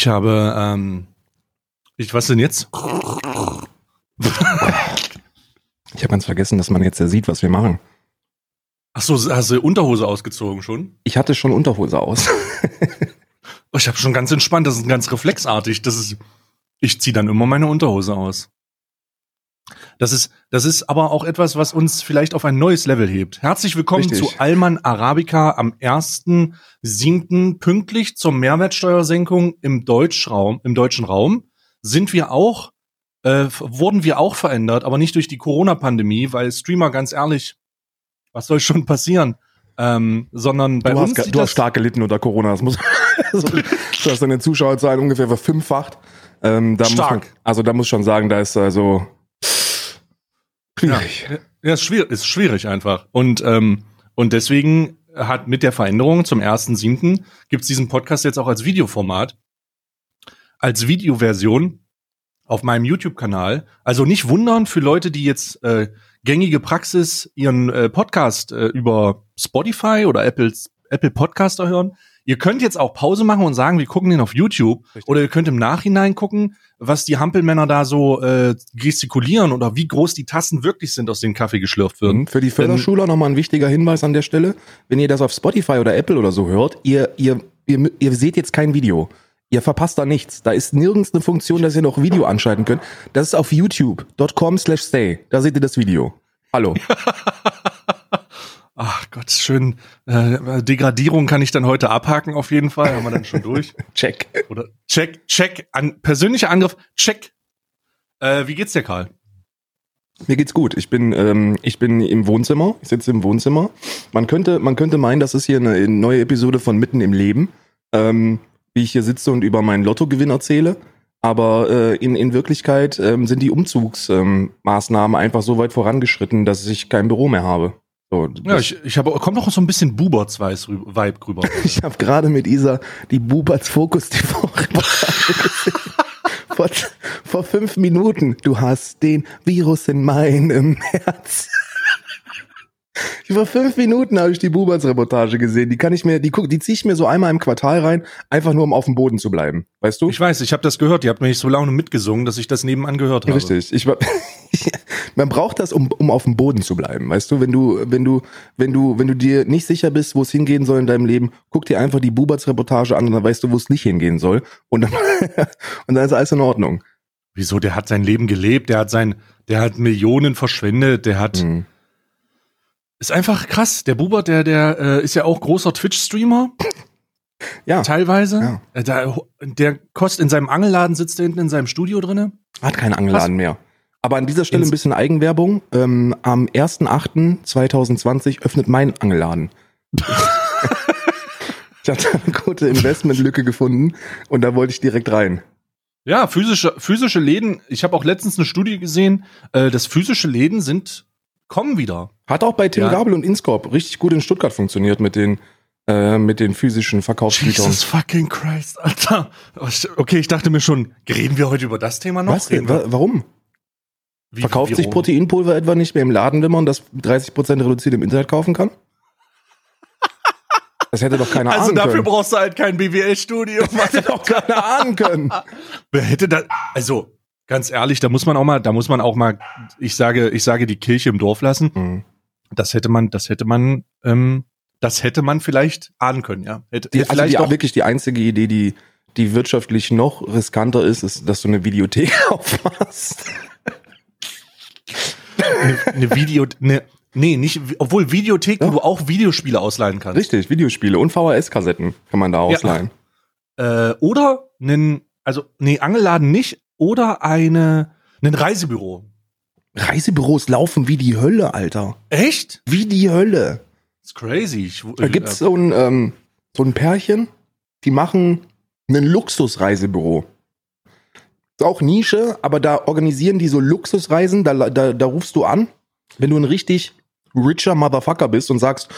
Ich habe, ähm, ich, was denn jetzt? Ich habe ganz vergessen, dass man jetzt ja sieht, was wir machen. Ach so, hast du Unterhose ausgezogen schon? Ich hatte schon Unterhose aus. Oh, ich habe schon ganz entspannt, das ist ganz reflexartig. Das ist, ich ziehe dann immer meine Unterhose aus. Das ist, das ist aber auch etwas, was uns vielleicht auf ein neues Level hebt. Herzlich willkommen Richtig. zu Alman Arabica am 1.7. pünktlich zur Mehrwertsteuersenkung im Deutschraum, im deutschen Raum. Sind wir auch, äh, wurden wir auch verändert, aber nicht durch die Corona-Pandemie, weil Streamer, ganz ehrlich, was soll schon passieren? Ähm, sondern bei du uns hast, du hast stark gelitten unter Corona. Das muss, also, du hast deine Zuschauerzahl ungefähr verfünffacht. Ähm, da Muss man, Stark. also da muss ich schon sagen, da ist also schwierig. Ja, ja ist, schwierig, ist schwierig einfach. Und, ähm, und deswegen hat mit der Veränderung zum 1.7. gibt es diesen Podcast jetzt auch als Videoformat, als Videoversion auf meinem YouTube-Kanal. Also nicht wundern für Leute, die jetzt äh, gängige Praxis ihren äh, Podcast äh, über Spotify oder Apple, Apple Podcaster hören. Ihr könnt jetzt auch Pause machen und sagen, wir gucken den auf YouTube. Richtig. Oder ihr könnt im Nachhinein gucken, was die Hampelmänner da so äh, gestikulieren oder wie groß die Tassen wirklich sind, aus denen Kaffee geschlürft wird. Mhm. Für die Förderschüler nochmal ein wichtiger Hinweis an der Stelle. Wenn ihr das auf Spotify oder Apple oder so hört, ihr, ihr, ihr, ihr seht jetzt kein Video. Ihr verpasst da nichts. Da ist nirgends eine Funktion, dass ihr noch Video anschalten könnt. Das ist auf youtube.com slash stay. Da seht ihr das Video. Hallo. Ach Gott, schön. Äh, Degradierung kann ich dann heute abhaken auf jeden Fall. Haben wir dann schon durch. Check. Oder check, check. An, persönlicher Angriff, check. Äh, wie geht's dir, Karl? Mir geht's gut. Ich bin, ähm, ich bin im Wohnzimmer. Ich sitze im Wohnzimmer. Man könnte, man könnte meinen, das ist hier eine neue Episode von Mitten im Leben, ähm, wie ich hier sitze und über meinen Lottogewinn erzähle. Aber äh, in, in Wirklichkeit ähm, sind die Umzugsmaßnahmen ähm, einfach so weit vorangeschritten, dass ich kein Büro mehr habe. So, Ja, ich, ich habe, kommt doch so ein bisschen Buberts-Vibe rüber. ich habe gerade mit Isa die Buberts Fokus TV. Vor, vor fünf Minuten. Du hast den Virus in meinem Herz. Vor fünf Minuten habe ich die Buberts Reportage gesehen. Die kann ich mir, die guck, die ziehe ich mir so einmal im Quartal rein, einfach nur um auf dem Boden zu bleiben. Weißt du? Ich weiß, ich habe das gehört. Ihr habt mir nicht so laune mitgesungen, dass ich das nebenan gehört habe. Richtig. Ich, man braucht das, um, um auf dem Boden zu bleiben. Weißt du, wenn du, wenn du, wenn du, wenn du dir nicht sicher bist, wo es hingehen soll in deinem Leben, guck dir einfach die Buberts-Reportage an und dann weißt du, wo es nicht hingehen soll. Und dann, und dann ist alles in Ordnung. Wieso? Der hat sein Leben gelebt. Der hat sein, der hat Millionen verschwendet. Der hat, Mhm. Ist einfach krass. Der Bubert, der, der äh, ist ja auch großer Twitch-Streamer. Ja, teilweise. Ja. Äh, Der, der kostet in seinem Angelladen, sitzt er hinten in seinem Studio drinne. hat keinen Angeladen mehr. Aber an dieser Stelle Ins- ein bisschen Eigenwerbung. Ähm, am 1.8.2020 öffnet mein Angelladen. ich hatte eine gute Investmentlücke gefunden und da wollte ich direkt rein. Ja, physische, physische Läden. Ich habe auch letztens eine Studie gesehen, äh, dass physische Läden sind, kommen wieder. Hat auch bei Tim Ja. Gabel und Inscorp richtig gut in Stuttgart funktioniert mit den, äh, mit den physischen Verkaufsgütern. Jesus fucking Christ, Alter. Okay, ich dachte mir schon, reden wir heute über das Thema noch? Was denn? Wa- Warum? Wie- Verkauft wie- sich Proteinpulver etwa nicht mehr im Laden, wenn man das 30% reduziert im Internet kaufen kann? Das hätte doch keiner Also ahnen dafür können. brauchst du halt kein BWL-Studium. hätte doch keiner ahnen können. Wer hätte da, also ganz ehrlich, da muss man auch mal, da muss man auch mal, ich sage, ich sage die Kirche im Dorf lassen. Mhm. Das hätte man, das hätte man, ähm, das hätte man vielleicht ahnen können, ja. Hätte, Die, hätte also vielleicht die, auch, wirklich die einzige Idee, die, die wirtschaftlich noch riskanter ist, ist, dass du eine Videothek aufmachst. eine, eine Video, eine, nee, nicht, obwohl Videothek, Ja. wo du auch Videospiele ausleihen kannst. Richtig, Videospiele und VHS-Kassetten kann man da ausleihen. Äh, oder einen, also, nee, Angelladen nicht, oder eine, ein Reisebüro. Reisebüros laufen wie die Hölle, Alter. Echt? Wie die Hölle. Ist crazy. Ich, Da gibt's so ein, ähm, so ein Pärchen, die machen ein Luxusreisebüro. Ist auch Nische, aber da organisieren die so Luxusreisen, da, da, da rufst du an, wenn du ein richtig richer Motherfucker bist und sagst,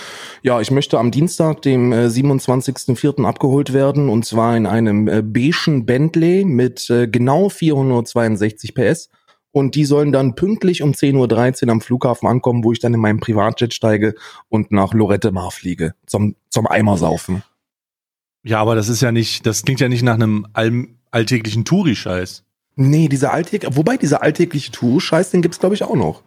ja, ich möchte am Dienstag, dem äh, 27.04. abgeholt werden und zwar in einem äh, beigen Bentley mit äh, genau 462 PS und die sollen dann pünktlich um 10.13 Uhr am Flughafen ankommen, wo ich dann in meinem Privatjet steige und nach Lorette Mar fliege zum, zum Eimer saufen. Ja, aber das ist ja nicht, das klingt ja nicht nach einem all, alltäglichen Touri-Scheiß. Nee, dieser alltägliche, wobei dieser alltägliche Tour-Scheiß, den gibt's glaube ich auch noch.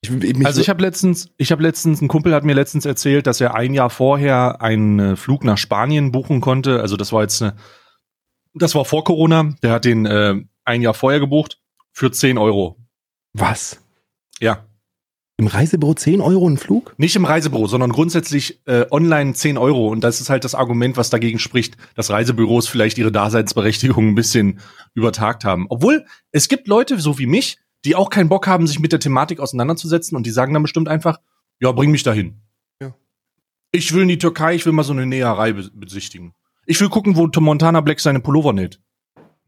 Ich, ich, also ich habe letztens, ich habe letztens, ein Kumpel hat mir letztens erzählt, dass er ein Jahr vorher einen äh, Flug nach Spanien buchen konnte. Also das war jetzt eine, das war vor Corona. Der hat den äh, ein Jahr vorher gebucht für 10 Euro. Was? Ja. Im Reisebüro 10 Euro ein Flug? Nicht im Reisebüro, sondern grundsätzlich äh, online 10 Euro. Und das ist halt das Argument, was dagegen spricht, dass Reisebüros vielleicht ihre Daseinsberechtigung ein bisschen übertagt haben. Obwohl, es gibt Leute, so wie mich, die auch keinen Bock haben, sich mit der Thematik auseinanderzusetzen und die sagen dann bestimmt einfach, ja, bring mich dahin. Ja. Ich will in die Türkei, ich will mal so eine Näherei besichtigen. Ich will gucken, wo Montana Black seine Pullover näht.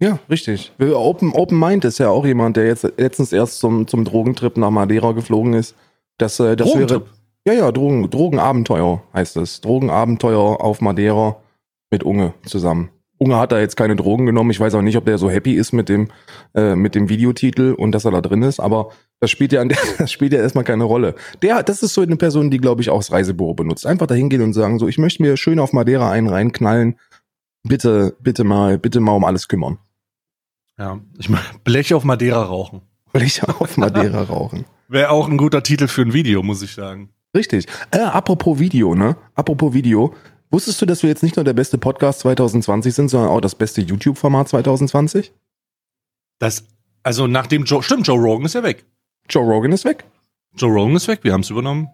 Ja, richtig. Open, Open Mind ist ja auch jemand, der jetzt letztens erst zum, zum Drogentrip nach Madeira geflogen ist. Das, äh, das wäre. Ja, ja, Drogen, Drogenabenteuer heißt es. Drogenabenteuer auf Madeira mit Unge zusammen. Unge hat da jetzt keine Drogen genommen. Ich weiß auch nicht, ob der so happy ist mit dem, äh, mit dem Videotitel und dass er da drin ist, aber das spielt ja, das spielt ja erstmal keine Rolle. Der, das ist so eine Person, die, glaube ich, auch das Reisebüro benutzt. Einfach dahin gehen und sagen, so, ich möchte mir schön auf Madeira einen reinknallen. Bitte, bitte mal, bitte mal um alles kümmern. Ja, ich meine, Blech auf Madeira rauchen. Blech auf Madeira rauchen. Wäre auch ein guter Titel für ein Video, muss ich sagen. Richtig. Äh, apropos Video, ne? Apropos Video. Wusstest du, dass wir jetzt nicht nur der beste Podcast 2020 sind, sondern auch das beste YouTube-Format 2020? Das, also nachdem Joe, stimmt, Joe Rogan ist ja weg. Joe Rogan ist weg. Joe Rogan ist weg, wir haben es übernommen.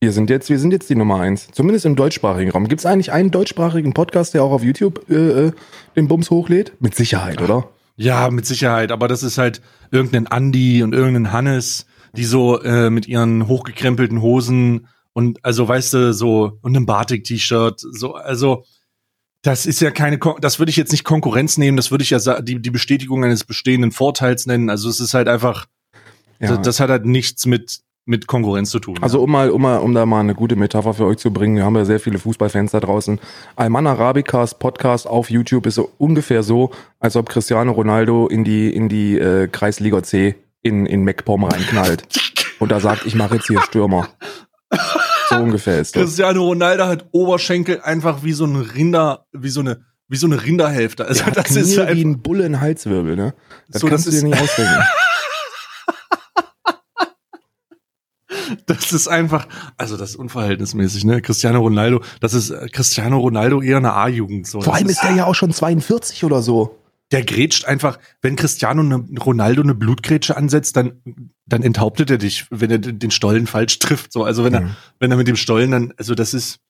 Wir sind jetzt, wir sind jetzt die Nummer eins. Zumindest im deutschsprachigen Raum. Gibt es eigentlich einen deutschsprachigen Podcast, der auch auf YouTube äh, äh den Bums hochlädt? Mit Sicherheit, oder? Ja, mit Sicherheit. Aber das ist halt irgendein Andy und irgendein Hannes, die so äh, mit ihren hochgekrempelten Hosen und also weißt du so und einem Batik-T-Shirt so also das ist ja keine Kon das würde ich jetzt nicht Konkurrenz nehmen, das würde ich ja die die Bestätigung eines bestehenden Vorteils nennen. Also es ist halt einfach ja. das, das hat halt nichts mit mit Konkurrenz zu tun. Also um mal, um mal, um da mal eine gute Metapher für euch zu bringen, wir haben ja sehr viele Fußballfans da draußen. Alman Arabicas Podcast auf YouTube ist so ungefähr so, als ob Cristiano Ronaldo in die in die äh, Kreisliga C in in MacPom reinknallt und da sagt, ich mache jetzt hier Stürmer. So ungefähr ist das. Cristiano Ronaldo hat Oberschenkel einfach wie so ein Rinder, wie so eine wie so eine Rinderhälfte. Also das Knie ist ja wie ein Bulle Halswirbel, ne? Das so, kannst das du dir nicht ausdenken. das ist einfach, also das ist unverhältnismäßig, ne? Cristiano Ronaldo, das ist äh, Cristiano Ronaldo eher eine A-Jugend. So. Vor allem ist er ja auch schon 42 oder so. Der grätscht einfach, wenn Cristiano ne, Ronaldo eine Blutgrätsche ansetzt, dann, dann enthauptet er dich, wenn er den Stollen falsch trifft. So, also wenn mhm. er, wenn er mit dem Stollen dann, also das ist,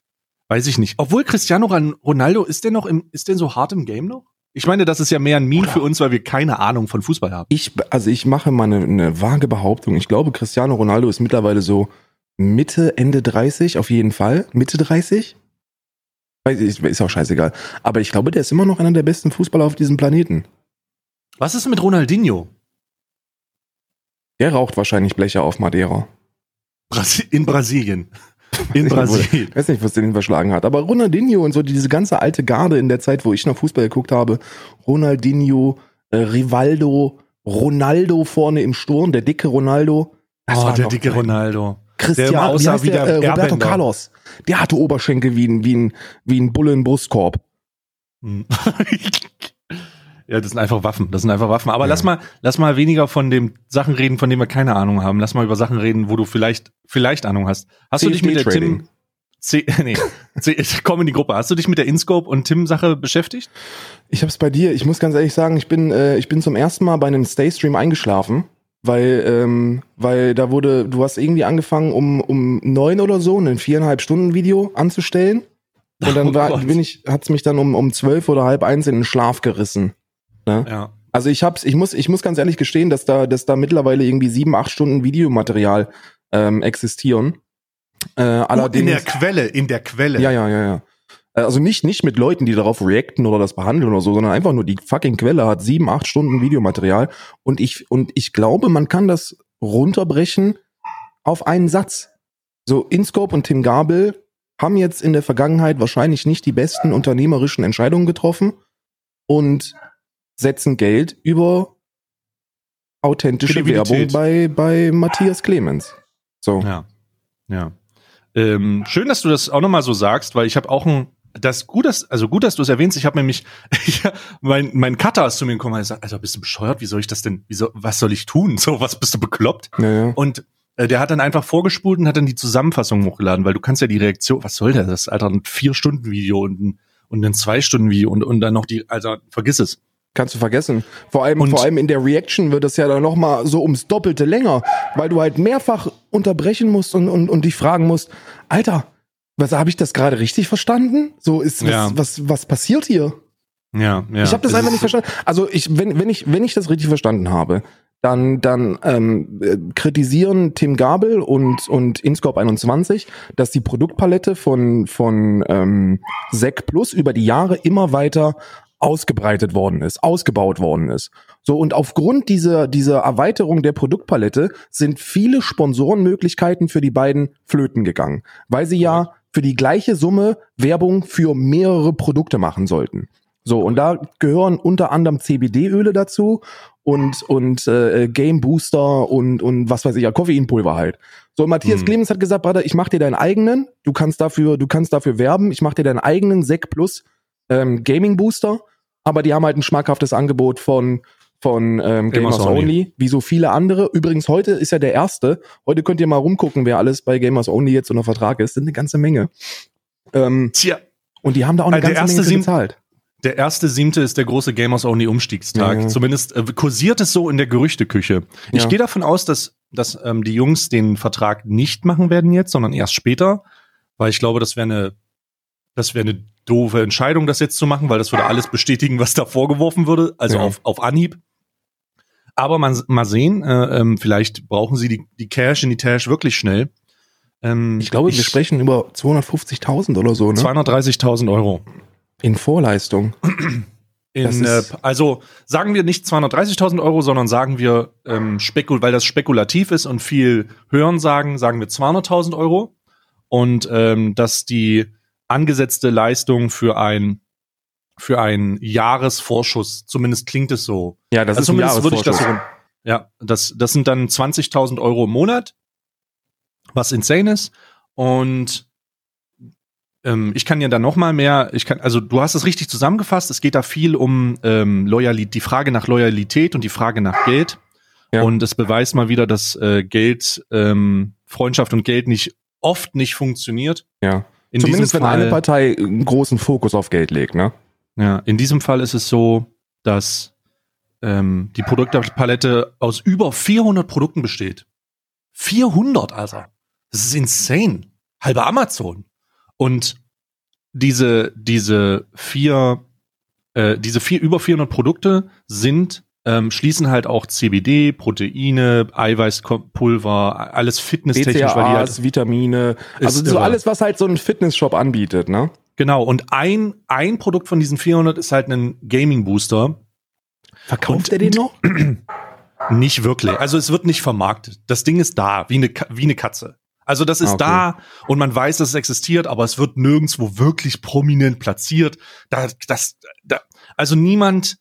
weiß ich nicht. Obwohl Cristiano Ronaldo, ist der noch im, ist der so hart im Game noch? Ich meine, das ist ja mehr ein Meme Oder für uns, weil wir keine Ahnung von Fußball haben. Ich, also ich mache mal eine, eine vage Behauptung. Ich glaube, Cristiano Ronaldo ist mittlerweile so Mitte, Ende 30, auf jeden Fall. Mitte 30? Ist auch scheißegal. Aber ich glaube, der ist immer noch einer der besten Fußballer auf diesem Planeten. Was ist mit Ronaldinho? Der raucht wahrscheinlich Blecher auf Madeira. in Brasilien. In Brasilien. Ich weiß nicht, was den verschlagen hat. Aber Ronaldinho und so diese ganze alte Garde in der Zeit, wo ich noch Fußball geguckt habe. Ronaldinho, äh, Rivaldo, Ronaldo vorne im Sturm, der dicke Ronaldo. Das oh, der dicke Ronaldo. Christian, der aussah wie der, äh, Roberto Carlos. Der hatte Oberschenkel wie ein, wie ein, wie ein Bulle im Brustkorb. Ja, das sind einfach Waffen. Das sind einfach Waffen. Aber ja. lass mal, lass mal weniger von den Sachen reden, von denen wir keine Ahnung haben. Lass mal über Sachen reden, wo du vielleicht, vielleicht Ahnung hast. Hast du dich mit der Tim, C, nee, C, komm in die Gruppe. Hast du dich mit der InScope und Tim-Sache beschäftigt? Ich hab's bei dir. Ich muss ganz ehrlich sagen, ich bin, äh, ich bin zum ersten Mal bei einem Stay-Stream eingeschlafen, weil, ähm, weil da wurde, du hast irgendwie angefangen, um, um neun oder so ein viereinhalb Stunden Video anzustellen. Und dann oh war, oh bin ich, hat's mich dann um, um zwölf oder halb eins in den Schlaf gerissen. Ne? Ja. Also ich hab's, ich muss, ich muss ganz ehrlich gestehen, dass da, dass da mittlerweile irgendwie sieben, acht Stunden Videomaterial ähm, existieren. Äh, allerdings, in der Quelle, in der Quelle. Ja, ja, ja, ja. Äh, also nicht, nicht mit Leuten, die darauf reacten oder das behandeln oder so, sondern einfach nur die fucking Quelle hat sieben, acht Stunden Videomaterial. Und ich, und ich glaube, man kann das runterbrechen auf einen Satz. So, Inscope und Tim Gabel haben jetzt in der Vergangenheit wahrscheinlich nicht die besten unternehmerischen Entscheidungen getroffen. Und setzen Geld über authentische Werbung bei, bei Matthias Clemens. So. Ja. Ja. Ähm, schön, dass du das auch nochmal so sagst, weil ich habe auch ein, das gut, dass, also gut, dass du es erwähnst. Ich habe nämlich, ich, mein, mein Cutter ist zu mir gekommen und gesagt, also bist du bescheuert? Wie soll ich das denn, wieso, was soll ich tun? So, was bist du bekloppt? Ja, ja. Und äh, der hat dann einfach vorgespult und hat dann die Zusammenfassung hochgeladen, weil du kannst ja die Reaktion, was soll der das, Alter, ein Vier-Stunden-Video und ein, und ein Zwei-Stunden-Video und, und dann noch die, also vergiss es. Kannst du vergessen. Vor allem, Und- vor allem in der Reaction wird es ja dann noch mal so ums Doppelte länger, weil du halt mehrfach unterbrechen musst und, und, und dich fragen musst, Alter, was habe ich das gerade richtig verstanden? So ist was, Ja. was, was passiert hier? Ja, ja. ich habe das einfach nicht verstanden. Also ich, wenn, wenn ich, wenn ich das richtig verstanden habe, dann, dann ähm, äh, kritisieren Tim Gabel und, und Inscope 21, dass die Produktpalette von, von ähm, Sec Plus über die Jahre immer weiter ausgebreitet worden ist, ausgebaut worden ist. So, und aufgrund dieser, dieser Erweiterung der Produktpalette sind viele Sponsorenmöglichkeiten für die beiden flöten gegangen, weil sie ja für die gleiche Summe Werbung für mehrere Produkte machen sollten. So, und da gehören unter anderem CBD-Öle dazu und, und äh, Game Booster und, und was weiß ich, ja, Koffeinpulver halt. So, Matthias Mhm. Clemens hat gesagt, Brother, ich mach dir deinen eigenen, du kannst dafür, du kannst dafür werben, ich mach dir deinen eigenen Sec Plus ähm, Gaming Booster, aber die haben halt ein schmackhaftes Angebot von von ähm, Gamers, Gamers Only. Only. wie so viele andere. Übrigens, heute ist ja der erste. Heute könnt ihr mal rumgucken, wer alles bei Gamers Only jetzt unter Vertrag ist. Sind eine ganze Menge. Ähm, Tja, und die haben da auch eine Also der ganze erste Menge bezahlt. Der erste siebte ist der große Gamers Only Umstiegstag. Ja, ja. Zumindest äh, kursiert es so in der Gerüchteküche. Ich Ja. gehe davon aus, dass, dass ähm, die Jungs den Vertrag nicht machen werden jetzt, sondern erst später, weil ich glaube, das wäre eine, das wäre eine doofe Entscheidung, das jetzt zu machen, weil das würde alles bestätigen, was da vorgeworfen würde, also Ja. auf, auf Anhieb. Aber man, mal sehen, äh, ähm, vielleicht brauchen sie die, die Cash in die Tash wirklich schnell. Ähm, Ich glaube, wir sprechen über 250.000 oder so, ne? 230.000 Euro. In Vorleistung. In, äh, also sagen wir nicht 230.000 Euro, sondern sagen wir, ähm, spekul weil das spekulativ ist und viel hören sagen, sagen wir 200.000 Euro. Und ähm, dass die angesetzte Leistung für ein für einen Jahresvorschuss, zumindest klingt es so. Ja, das Also ist ein ich das so. Ja, das, das sind dann 20.000 Euro im Monat, was insane ist. Und ähm, ich kann ja dann noch mal mehr, ich kann, also du hast es richtig zusammengefasst, es geht da viel um ähm, Loyalität, die Frage nach Loyalität und die Frage nach Geld. Ja. Und es beweist mal wieder, dass äh, Geld, ähm, Freundschaft und Geld nicht oft nicht funktioniert. Ja. In Zumindest wenn diesem Fall, eine Partei einen großen Fokus auf Geld legt, ne? Ja, in diesem Fall ist es so, dass ähm, die Produktpalette aus über 400 Produkten besteht. 400, Alter. Das ist insane. Halbe Amazon. Und diese, diese vier, äh, diese vier, über 400 Produkte sind, ähm, schließen halt auch CBD, Proteine, Eiweißpulver, alles fitnesstechnisch, weil die halt, BCAAs, Vitamine, also so irre. alles, was halt so ein Fitnessshop anbietet, ne? genau. Und ein, ein Produkt von diesen 400 ist halt ein Gaming Booster. Verkauft Und- er den noch? Nicht wirklich. Also es wird nicht vermarktet. Das Ding ist da, wie eine, wie eine Katze. Also das ist Ah, okay. da und man weiß, dass es existiert, aber es wird nirgendwo wirklich prominent platziert. Da, das, da, also niemand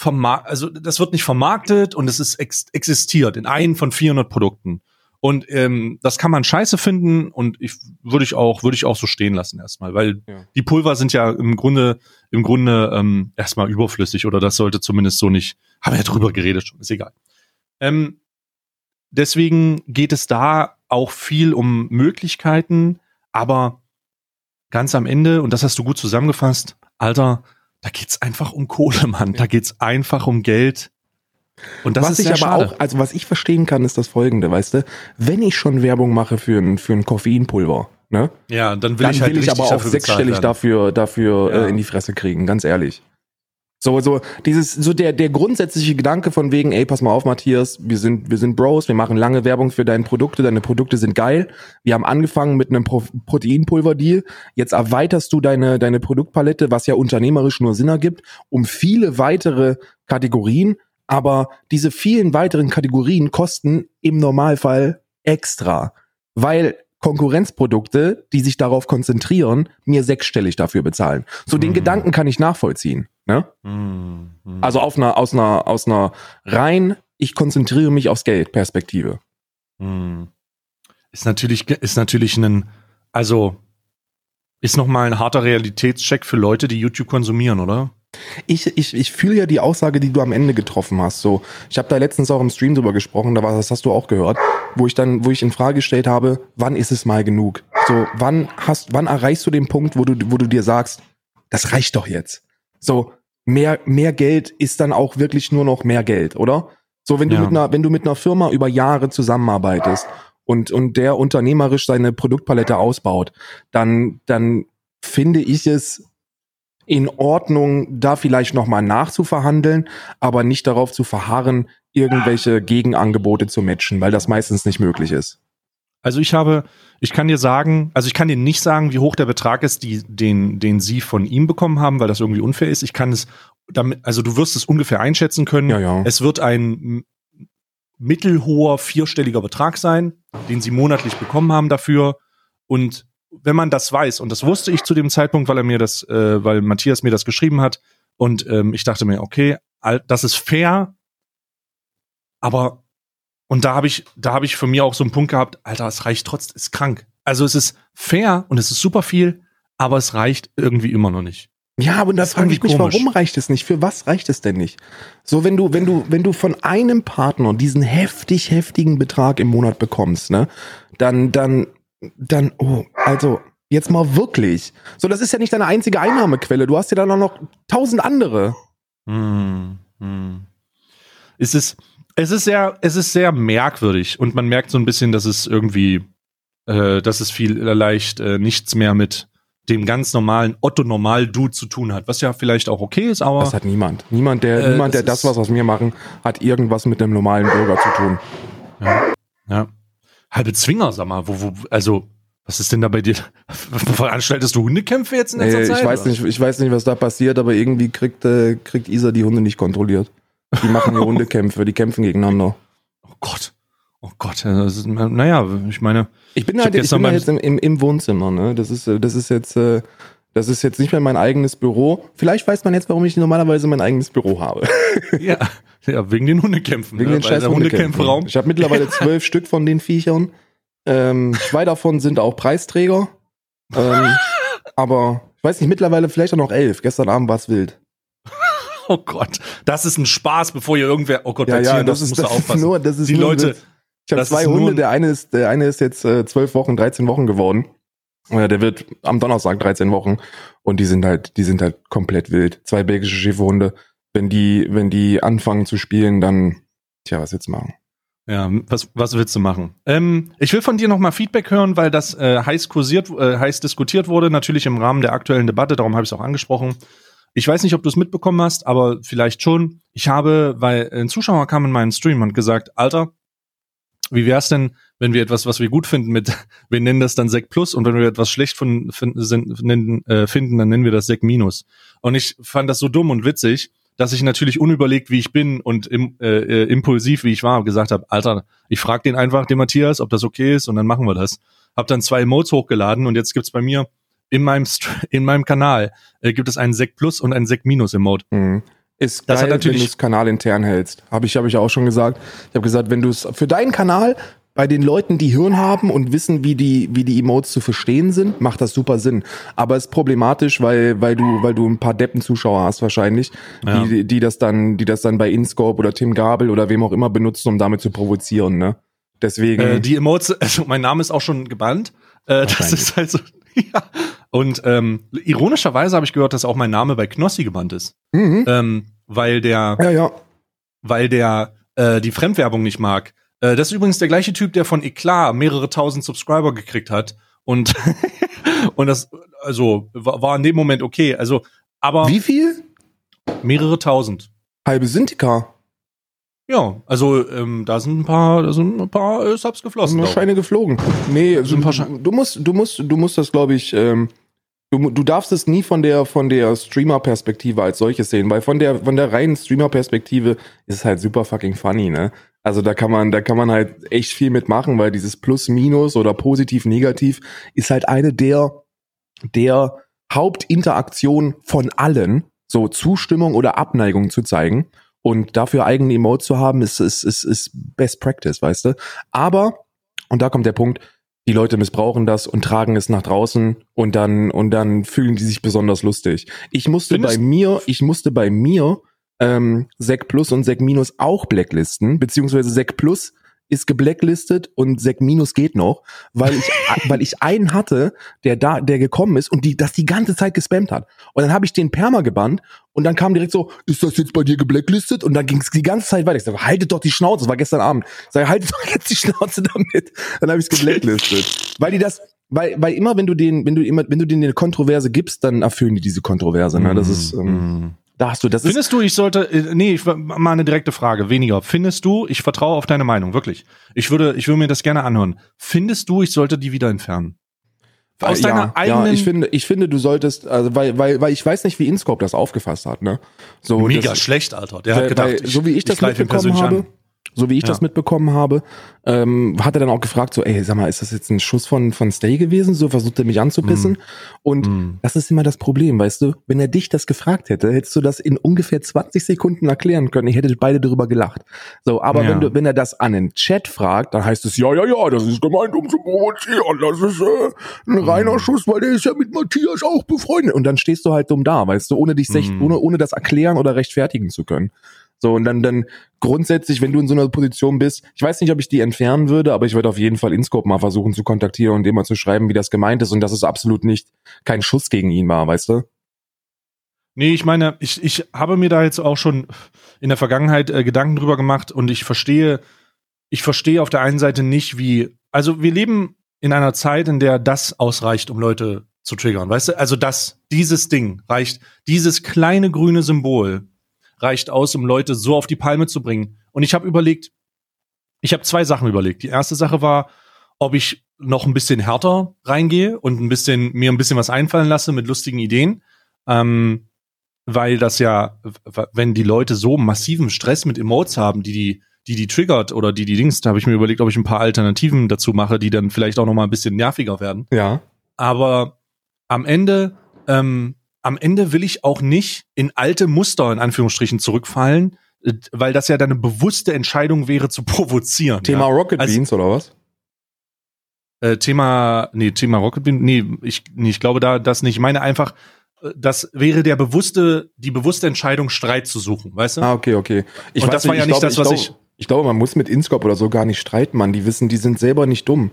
vermarkt, also das wird nicht vermarktet und es ist ex existiert in einem von 400 Produkten. Und ähm, das kann man scheiße finden und ich würde ich auch würde ich auch so stehen lassen erstmal, weil Ja. die Pulver sind ja im Grunde im Grunde ähm, erstmal überflüssig oder das sollte zumindest so nicht. Haben wir ja drüber geredet schon, ist egal. Ähm, deswegen geht es da auch viel um Möglichkeiten, aber ganz am Ende, und das hast du gut zusammengefasst, Alter, da geht's einfach um Kohle, Mann. Da geht's einfach um Geld. Und das was ist ich aber schade. auch, also was ich verstehen kann, ist das folgende, weißt du, wenn ich schon Werbung mache für ein, für ein Koffeinpulver, ne? ja, dann will dann ich halt will ich aber auch sechsstellig werden. dafür, dafür Ja. äh, in die Fresse kriegen, ganz ehrlich. So, so, dieses, so der, der grundsätzliche Gedanke von wegen, ey, pass mal auf, Matthias, wir sind, wir sind Bros, wir machen lange Werbung für deine Produkte, deine Produkte sind geil. Wir haben angefangen mit einem Pro Proteinpulver-Deal. Jetzt erweiterst du deine, deine Produktpalette, was ja unternehmerisch nur Sinn ergibt, um viele weitere Kategorien. Aber diese vielen weiteren Kategorien kosten im Normalfall extra, weil Konkurrenzprodukte, die sich darauf konzentrieren, mir sechsstellig dafür bezahlen. So den Mhm. Gedanken kann ich nachvollziehen. Ne? Hm. Also auf einer, aus einer, aus einer rein, ich konzentriere mich aufs Geld Perspektive. Hm. Ist natürlich, ist natürlich ein, also Ist nochmal ein harter Realitätscheck für Leute, die YouTube konsumieren, oder? Ich, ich, ich fühle ja die Aussage, die du am Ende getroffen hast. So, ich habe da letztens auch im Stream drüber gesprochen, da war, das hast du auch gehört, wo ich dann, wo ich in Frage gestellt habe, wann ist es mal genug? So, wann hast, wann erreichst du den Punkt, wo du, wo du dir sagst, das reicht doch jetzt. So, mehr, mehr Geld ist dann auch wirklich nur noch mehr Geld, oder? So, wenn du Ja. mit einer, wenn du mit einer Firma über Jahre zusammenarbeitest und, und der unternehmerisch seine Produktpalette ausbaut, dann, dann finde ich es in Ordnung, da vielleicht nochmal nachzuverhandeln, aber nicht darauf zu verharren, irgendwelche Gegenangebote zu matchen, weil das meistens nicht möglich ist. Also ich habe, ich kann dir sagen, also ich kann dir nicht sagen, wie hoch der Betrag ist, die, den, den sie von ihm bekommen haben, weil das irgendwie unfair ist. Ich kann es damit, also du wirst es ungefähr einschätzen können. Ja, ja. Es wird ein mittelhoher vierstelliger Betrag sein, den sie monatlich bekommen haben dafür. Und wenn man das weiß, und das wusste ich zu dem Zeitpunkt, weil er mir das, äh, weil Matthias mir das geschrieben hat, und ähm, ich dachte mir, okay, das ist fair, aber und da habe ich, da habe ich für mir auch so einen Punkt gehabt, Alter, es reicht trotzdem, ist krank. Also es ist fair und es ist super viel, aber es reicht irgendwie immer noch nicht. Ja, aber da frage ich mich, komisch. warum reicht es nicht? Für was reicht es denn nicht? So, wenn du, wenn du, wenn du von einem Partner diesen heftig, heftigen Betrag im Monat bekommst, ne, dann, dann, dann, oh, also, jetzt mal wirklich. So, das ist ja nicht deine einzige Einnahmequelle. Du hast ja dann auch noch tausend andere. Hm, hm. Es ist, es ist sehr, es ist sehr merkwürdig und man merkt so ein bisschen, dass es irgendwie, äh, dass es viel leicht äh, nichts mehr mit dem ganz normalen Otto-Normal-Dude zu tun hat, was ja vielleicht auch okay ist, aber Das hat niemand. Niemand, der, Äh, niemand, der das was aus mir machen, hat irgendwas mit dem normalen Bürger zu tun. ja. Halbe Zwinger, sag mal, wo, wo, also, was ist denn da bei dir? Veranstaltest du Hundekämpfe jetzt in letzter Äh, Zeit? ich weiß oder? nicht, ich weiß nicht, was da passiert, aber irgendwie kriegt, äh, kriegt Isa die Hunde nicht kontrolliert. Die machen hier Hundekämpfe, die kämpfen gegeneinander. Oh Gott. Oh Gott. Ist, naja, ich meine, Ich bin Ich halt ich gestern bin halt jetzt im, im, im Wohnzimmer, ne? Das ist, äh, das ist jetzt, äh, das ist jetzt nicht mehr mein eigenes Büro. Vielleicht weiß man jetzt, warum ich normalerweise mein eigenes Büro habe. ja, ja, wegen den Hundekämpfen. Wegen ne? den scheiß der Hundekämpferaum. Ich habe mittlerweile zwölf Stück von den Viechern. Ähm, zwei davon sind auch Preisträger. Ähm, aber ich weiß nicht, mittlerweile vielleicht auch noch elf. Gestern Abend war es wild. Oh Gott, das ist ein Spaß, bevor ihr irgendwer. Oh Gott, Ja, ja, Tieren, das, ist, musst das ist aufpassen. nur, das ist Die Leute. Ich habe das zwei Hunde, der eine ist, der eine ist jetzt äh, zwölf Wochen, 13 Wochen geworden. Äh, der wird am Donnerstag 13 Wochen und die sind halt, die sind halt komplett wild. Zwei belgische Schäferhunde. Wenn die, wenn die anfangen zu spielen, dann, tja, was jetzt machen? Ja, was, was willst du machen? Ähm, ich will von dir noch mal Feedback hören, weil das äh, heiß kursiert, äh, heiß diskutiert wurde, natürlich im Rahmen der aktuellen Debatte, darum habe ich es auch angesprochen. Ich weiß nicht, ob du es mitbekommen hast, aber vielleicht schon. Ich habe, weil ein Zuschauer kam in meinen Stream und gesagt, Alter, wie wär's denn, wenn wir etwas, was wir gut finden, mit, wir nennen das dann Sek Plus und wenn wir etwas schlecht von, finden, sind, nennen, äh, finden, dann nennen wir das Sek Minus. Und ich fand das so dumm und witzig, dass ich natürlich unüberlegt, wie ich bin und im, äh, äh, impulsiv, wie ich war, gesagt habe, Alter, ich frage den einfach, den Matthias, ob das okay ist und dann machen wir das. Hab dann zwei Emotes hochgeladen und jetzt gibt's bei mir in meinem in meinem Kanal äh, gibt es einen Sek Plus und einen Sek Minus Emote. Mhm. Ist Das geil, hat natürlich- wenn du es kanalintern hältst. Habe ich, habe ich auch schon gesagt. Ich habe gesagt, wenn du es für deinen Kanal bei den Leuten, die Hirn haben und wissen, wie die, wie die Emotes zu verstehen sind, macht das super Sinn. Aber es ist problematisch, weil, weil du, weil du ein paar Deppen-Zuschauer hast wahrscheinlich, Ja. die, die das dann, die das dann bei InScope oder Tim Gabel oder wem auch immer benutzen, um damit zu provozieren, ne? Deswegen. Äh, die Emotes, also mein Name ist auch schon gebannt. Äh, das ist halt so. Ja. Und ähm, ironischerweise habe ich gehört, dass auch mein Name bei Knossi gebannt ist. mhm. Ähm, weil der, Ja, ja. weil der äh, die Fremdwerbung nicht mag. Äh, das ist übrigens der gleiche Typ, der von Eklat mehrere tausend Subscriber gekriegt hat. Und, und das, also, war, war in dem Moment okay. Also, aber Wie viel? mehrere tausend. Halbe Sintika. Ja, also ähm, da sind ein paar, da sind ein paar äh, Subs geflossen. Sind ich. Scheine geflogen. Nee, also, ein paar Scheine. du musst, du musst, du musst das, glaube ich, ähm, du, du darfst es nie von der, von der Streamer-Perspektive als solches sehen, weil von der, von der reinen Streamer-Perspektive ist es halt super fucking funny, ne? Also da kann man, da kann man halt echt viel mitmachen, weil dieses Plus, Minus oder Positiv, Negativ ist halt eine der, der Hauptinteraktionen von allen, so Zustimmung oder Abneigung zu zeigen. Und dafür eigene Emote zu haben, ist, ist, ist, ist Best Practice, weißt du? Aber, und da kommt der Punkt, die Leute missbrauchen das und tragen es nach draußen und dann und dann fühlen die sich besonders lustig. Ich musste Findest- bei mir, ich musste bei mir ähm, Sec Plus und Sec Minus auch blacklisten, beziehungsweise Sec Plus ist geblacklistet und Sec Minus geht noch, weil ich weil ich einen hatte, der da der gekommen ist und die das die ganze Zeit gespammt hat. Und dann habe ich den Perma gebannt und dann kam direkt so, ist das jetzt bei dir geblacklistet? Und dann ging es die ganze Zeit weiter. Ich sage, haltet doch die Schnauze, das war gestern Abend. Ich sage, haltet doch jetzt die Schnauze damit. Dann habe ich es geblacklistet. weil die das, weil, weil immer, wenn du den, wenn du immer, wenn du denen eine Kontroverse gibst, dann erfüllen die diese Kontroverse. Ne? Das ist, ähm, Mhm. Da hast du, das Findest du, ich sollte, äh, nee, ich, mal eine direkte Frage, weniger. Findest du, ich vertraue auf deine Meinung, wirklich. Ich würde, ich würde mir das gerne anhören. Findest du, ich sollte die wieder entfernen? Aus ja, deiner eigenen, ja, ich finde, ich finde, du solltest, also, weil, weil, weil ich weiß nicht, wie Inscope das aufgefasst hat, ne? So, mega das, schlecht, Alter. Der weil, hat gedacht, weil, so wie ich das greif ihn mitbekommen persönlich habe, an. So wie ich Ja. das mitbekommen habe, ähm, hat er dann auch gefragt, so, ey, sag mal, ist das jetzt ein Schuss von, von Stay gewesen? So versucht er mich anzupissen. Und Mhm. das ist immer das Problem, weißt du? Wenn er dich das gefragt hätte, hättest du das in ungefähr 20 Sekunden erklären können. Ihr hättet beide darüber gelacht. So, aber Ja. wenn du, wenn er das an den Chat fragt, dann heißt es, ja, ja, ja, das ist gemeint, um zu provozieren. Das ist äh, ein reiner Schuss, weil der ist ja mit Matthias auch befreundet. Und dann stehst du halt dumm da, weißt du, ohne dich, sech- Mhm. ohne, ohne das erklären oder rechtfertigen zu können. So, und dann, dann grundsätzlich, wenn du in so einer Position bist, ich weiß nicht, ob ich die entfernen würde, aber ich würde auf jeden Fall Inscope mal versuchen zu kontaktieren und dem mal zu schreiben, wie das gemeint ist und dass es absolut nicht kein Schuss gegen ihn war, weißt du? Nee, ich meine, ich, ich habe mir da jetzt auch schon in der Vergangenheit äh, Gedanken drüber gemacht und ich verstehe, ich verstehe auf der einen Seite nicht, wie, also wir leben in einer Zeit, in der das ausreicht, um Leute zu triggern, weißt du? Also das, dieses Ding reicht, dieses kleine grüne Symbol reicht aus, um Leute so auf die Palme zu bringen. Und ich habe überlegt, ich habe zwei Sachen überlegt. Die erste Sache war, ob ich noch ein bisschen härter reingehe und ein bisschen mir ein bisschen was einfallen lasse mit lustigen Ideen. Ähm, weil das ja, wenn die Leute so massiven Stress mit Emotes haben, die die, die die triggert oder die die Dings, da habe ich mir überlegt, ob ich ein paar Alternativen dazu mache, die dann vielleicht auch noch mal ein bisschen nerviger werden. Ja. Aber am Ende, ähm, am Ende will ich auch nicht in alte Muster in Anführungsstrichen zurückfallen, äh, weil das ja dann eine bewusste Entscheidung wäre zu provozieren. Thema ja? Rocket Also- Beans oder was? Äh, Thema, nee, Thema Rocket Bean, nee, ich, nee, ich glaube da das nicht. Ich meine einfach, äh, das wäre der bewusste, die bewusste Entscheidung, Streit zu suchen, weißt du? Ah, okay, okay. Ich Und das war ja nicht das, was glaube, ich- Ich glaube, man muss mit Inscope oder so gar nicht streiten, Mann. Die wissen, die sind selber nicht dumm.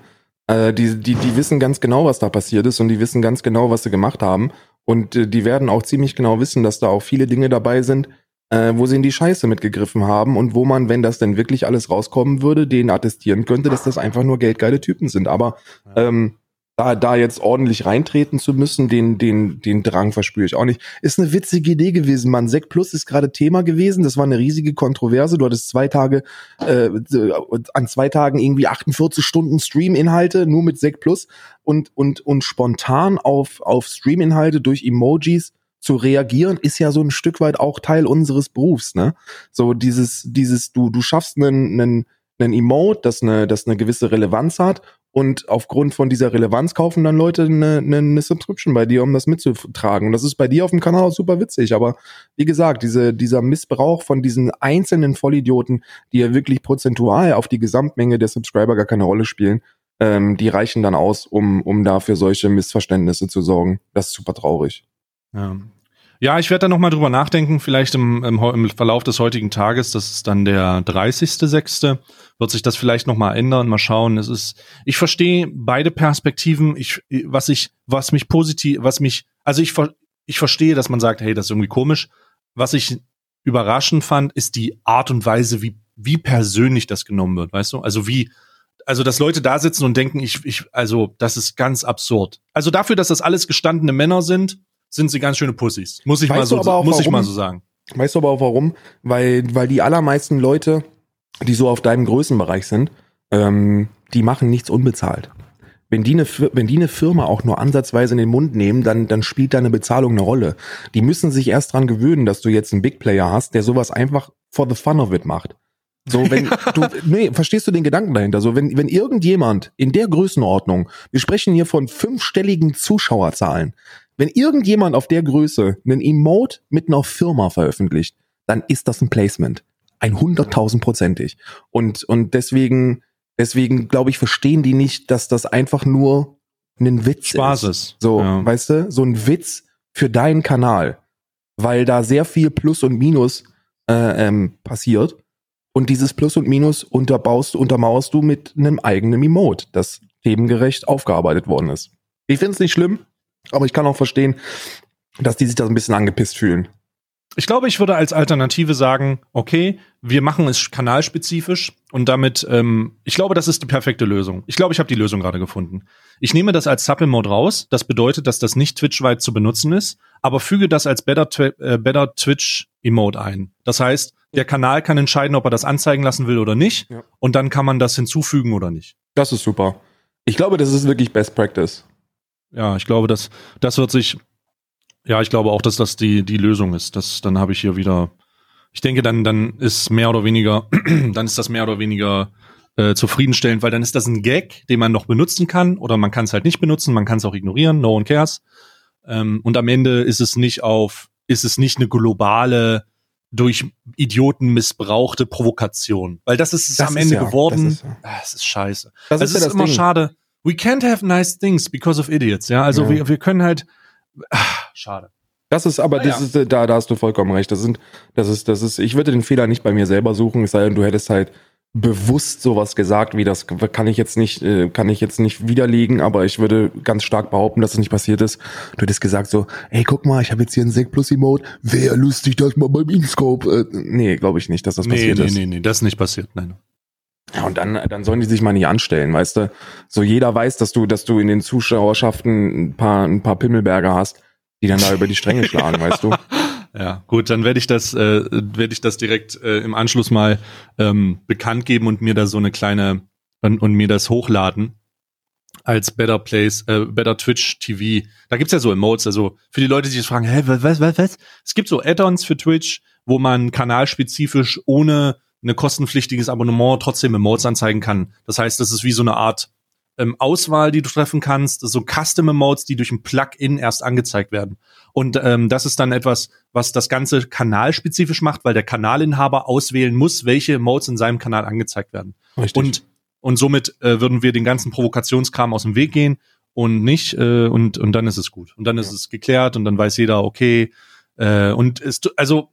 Äh, die, die, die wissen ganz genau, was da passiert ist und die wissen ganz genau, was sie gemacht haben. Und äh, die werden auch ziemlich genau wissen, dass da auch viele Dinge dabei sind, äh, wo sie in die Scheiße mitgegriffen haben und wo man, wenn das denn wirklich alles rauskommen würde, denen attestieren könnte, dass das einfach nur geldgeile Typen sind. Aber ähm, da, da jetzt ordentlich reintreten zu müssen, den, den, den Drang verspüre ich auch nicht. Ist eine witzige Idee gewesen, Mann. Sek Plus ist gerade Thema gewesen. Das war eine riesige Kontroverse. Du hattest zwei Tage, äh, an zwei Tagen irgendwie 48 Stunden Stream-Inhalte, nur mit Sek Plus und, und, und spontan auf, auf Stream-Inhalte durch Emojis zu reagieren, ist ja so ein Stück weit auch Teil unseres Berufs, ne? So dieses, dieses, du, du schaffst einen, einen, einen Emote, das eine, das eine gewisse Relevanz hat und aufgrund von dieser Relevanz kaufen dann Leute eine, eine, eine Subscription bei dir, um das mitzutragen. Und das ist bei dir auf dem Kanal auch super witzig. Aber wie gesagt, diese, dieser Missbrauch von diesen einzelnen Vollidioten, die ja wirklich prozentual auf die Gesamtmenge der Subscriber gar keine Rolle spielen, ähm, die reichen dann aus, um, um da für solche Missverständnisse zu sorgen. Das ist super traurig. Ja. Ja, ich werde da noch mal drüber nachdenken, vielleicht im, im, im Verlauf des heutigen Tages, das ist dann der 30.06., wird sich das vielleicht noch mal ändern, mal schauen. Es ist, ich verstehe beide Perspektiven, ich, was ich, was mich positiv, was mich, also ich, ich verstehe, dass man sagt, hey, das ist irgendwie komisch. Was ich überraschend fand, ist die Art und Weise, wie, wie persönlich das genommen wird, weißt du? Also wie, also dass Leute da sitzen und denken, ich, ich, also das ist ganz absurd. Also dafür, dass das alles gestandene Männer sind, sind sie ganz schöne Pussys. Muss ich Weißt mal so, muss ich mal so sagen. Weißt du aber auch warum? Weil, weil die allermeisten Leute, die so auf deinem Größenbereich sind, ähm, die machen nichts unbezahlt. Wenn die, eine, wenn die eine Firma auch nur ansatzweise in den Mund nehmen, dann, dann spielt deine Bezahlung eine Rolle. Die müssen sich erst dran gewöhnen, dass du jetzt einen Big Player hast, der sowas einfach for the fun of it macht. So, wenn du, nee, verstehst du den Gedanken dahinter? So, wenn, wenn irgendjemand in der Größenordnung, wir sprechen hier von fünfstelligen Zuschauerzahlen, wenn irgendjemand auf der Größe einen Emote mit einer Firma veröffentlicht, dann ist das ein Placement. Ein hunderttausendprozentig. Und, und deswegen, Deswegen, glaube ich, verstehen die nicht, dass das einfach nur ein Witz Spaß ist. ist. So, Ja. weißt du, so ein Witz für deinen Kanal. Weil da sehr viel Plus und Minus äh, ähm, passiert. Und dieses Plus und Minus unterbaust, untermauerst du mit einem eigenen Emote, das themengerecht aufgearbeitet worden ist. Ich finde es nicht schlimm, aber ich kann auch verstehen, dass die sich da so ein bisschen angepisst fühlen. Ich glaube, ich würde als Alternative sagen, okay, wir machen es kanalspezifisch und damit, ähm, ich glaube, das ist die perfekte Lösung. Ich glaube, ich habe die Lösung gerade gefunden. Ich nehme das als Supplement raus. Das bedeutet, dass das nicht Twitch-weit zu benutzen ist, aber füge das als Better, äh, Better Twitch Emote ein. Das heißt, der Kanal kann entscheiden, ob er das anzeigen lassen will oder nicht. Ja. Und dann kann man das hinzufügen oder nicht. Das ist super. Ich glaube, das ist wirklich Best Practice. Ja, ich glaube, das, das wird sich, ja, ich glaube auch, dass das die, die Lösung ist. Das, dann habe ich hier wieder, ich denke, dann, dann ist mehr oder weniger, dann ist das mehr oder weniger äh, zufriedenstellend, weil dann ist das ein Gag, den man noch benutzen kann oder man kann es halt nicht benutzen, man kann es auch ignorieren, no one cares. Ähm, und am Ende ist es nicht auf, ist es nicht eine globale, durch Idioten missbrauchte Provokation. Weil das ist es Das am ist Ende ja- geworden. das ist ja- Ah, es ist scheiße. Das es ist ja ist das immer Ding. schade. We can't have nice things because of idiots. Ja, also Ja. Wir, wir können halt. Ah, schade. Das ist aber, Ah, das ja. ist, da, da hast du vollkommen recht. Das sind, das ist, das ist, ich würde den Fehler nicht bei mir selber suchen, es sei denn, du hättest halt bewusst sowas gesagt, wie das kann ich jetzt nicht, äh, kann ich jetzt nicht widerlegen, aber ich würde ganz stark behaupten, dass es nicht passiert ist. Du hättest gesagt so, ey, guck mal, ich habe jetzt hier einen Sek Plus Emote, wäre lustig, das mal beim Inscope. Äh, nee, glaube ich nicht, dass das Nee, passiert nee, ist. nee, nee, das ist nicht passiert. Nein. Ja, und dann, dann sollen die sich mal nicht anstellen, weißt du? So jeder weiß, dass du, dass du in den Zuschauerschaften ein paar, ein paar Pimmelberger hast, die dann da über die Stränge schlagen, weißt du? Ja, gut, dann werde ich das, äh, werde ich das direkt äh, im Anschluss mal ähm, bekannt geben und mir da so eine kleine und, und mir das hochladen als Better Place, äh, Better Twitch TV. Da gibt's ja so Emotes, also für die Leute, die sich fragen, hä, was, was, was, was? Es gibt so Add-ons für Twitch, wo man kanalspezifisch ohne eine kostenpflichtiges Abonnement trotzdem Emotes anzeigen kann. Das heißt, das ist wie so eine Art ähm, Auswahl, die du treffen kannst, so Custom Emotes, die durch ein Plugin erst angezeigt werden. Und ähm, das ist dann etwas, was das Ganze kanalspezifisch macht, weil der Kanalinhaber auswählen muss, welche Emotes in seinem Kanal angezeigt werden. Richtig. Und, und somit äh, würden wir den ganzen Provokationskram aus dem Weg gehen und nicht, äh, und, und dann ist es gut. Und dann ist Ja. es geklärt und dann weiß jeder, okay, äh, und es, also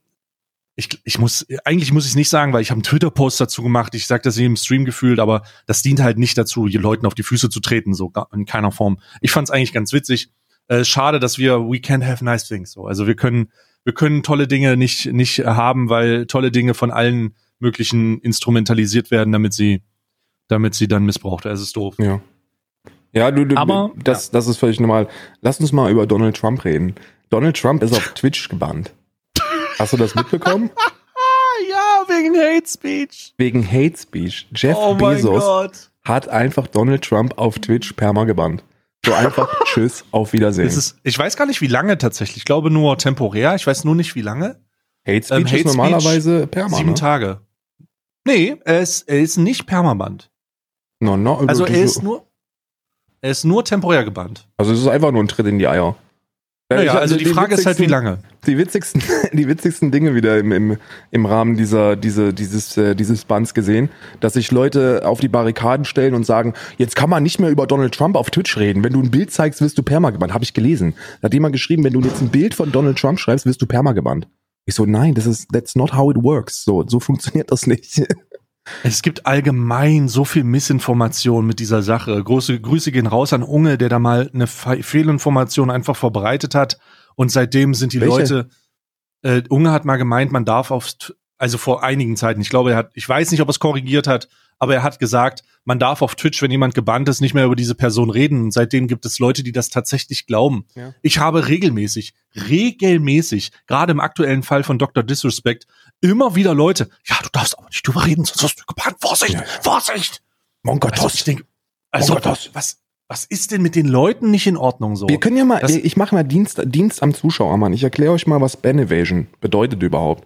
ich, ich muss, eigentlich muss ich es nicht sagen, weil ich habe einen Twitter-Post dazu gemacht, ich sage das hier im Stream gefühlt, aber das dient halt nicht dazu, die Leuten auf die Füße zu treten, so in keiner Form. Ich fand es eigentlich ganz witzig. Äh, schade, dass wir we can't have nice things. So. Also wir können, wir können tolle Dinge nicht, nicht haben, weil tolle Dinge von allen möglichen instrumentalisiert werden, damit sie, damit sie dann missbraucht werden. Es ist doof. Ja. Ja, du, du Aber, das, das ist völlig normal. Lass uns mal über Donald Trump reden. Donald Trump ist auf Twitch gebannt. Hast du das mitbekommen? Ja, wegen Hate Speech. Wegen Hate Speech. Jeff Oh Bezos hat einfach Donald Trump auf Twitch perma gebannt. So einfach, tschüss, auf Wiedersehen. Ist, ich weiß gar nicht, wie lange tatsächlich. Ich glaube nur temporär. Ich weiß nur nicht, wie lange. Hate Speech ähm, Hate ist normalerweise perma. Sieben Ne? Tage. Nee, er ist, er ist nicht permaband. No, no, Also er ist nur, er ist nur temporär gebannt. also es ist einfach nur ein Tritt in die Eier. Ja, Naja, also die Frage ist halt, wie lange. Die witzigsten, die witzigsten Dinge wieder im, im, im Rahmen dieser, diese, dieses, äh, dieses Bands gesehen, dass sich Leute auf die Barrikaden stellen und sagen, jetzt kann man nicht mehr über Donald Trump auf Twitch reden. Wenn du ein Bild zeigst, wirst du permagebannt. Habe ich gelesen. Da hat jemand geschrieben, wenn du jetzt ein Bild von Donald Trump schreibst, wirst du permagebannt. Ich so, nein, das ist, that's not how it works. So, so funktioniert das nicht. Es gibt allgemein so viel Missinformation mit dieser Sache. Große Grüße gehen raus an Unge, der da mal eine Fe Fehlinformation einfach verbreitet hat. Und seitdem sind die Welche? Leute. Äh, Unge hat mal gemeint, man darf auf, also vor einigen Zeiten, ich glaube, er hat, ich weiß nicht, ob er es korrigiert hat, aber er hat gesagt, man darf auf Twitch, wenn jemand gebannt ist, nicht mehr über diese Person reden. Und seitdem gibt es Leute, die das tatsächlich glauben. Ja. Ich habe regelmäßig, regelmäßig, gerade im aktuellen Fall von Dr. Disrespect, immer wieder Leute, ja, du darfst aber nicht drüber reden, sonst wirst du gebannt. Vorsicht, Ja, ja. Vorsicht! Mon Also ich denke, also Gott, was, was ist denn mit den Leuten nicht in Ordnung so? Wir können ja mal, Das- ich mache mal Dienst, Dienst am Zuschauer, Mann. Ich erkläre euch mal, was Ban Evasion bedeutet überhaupt.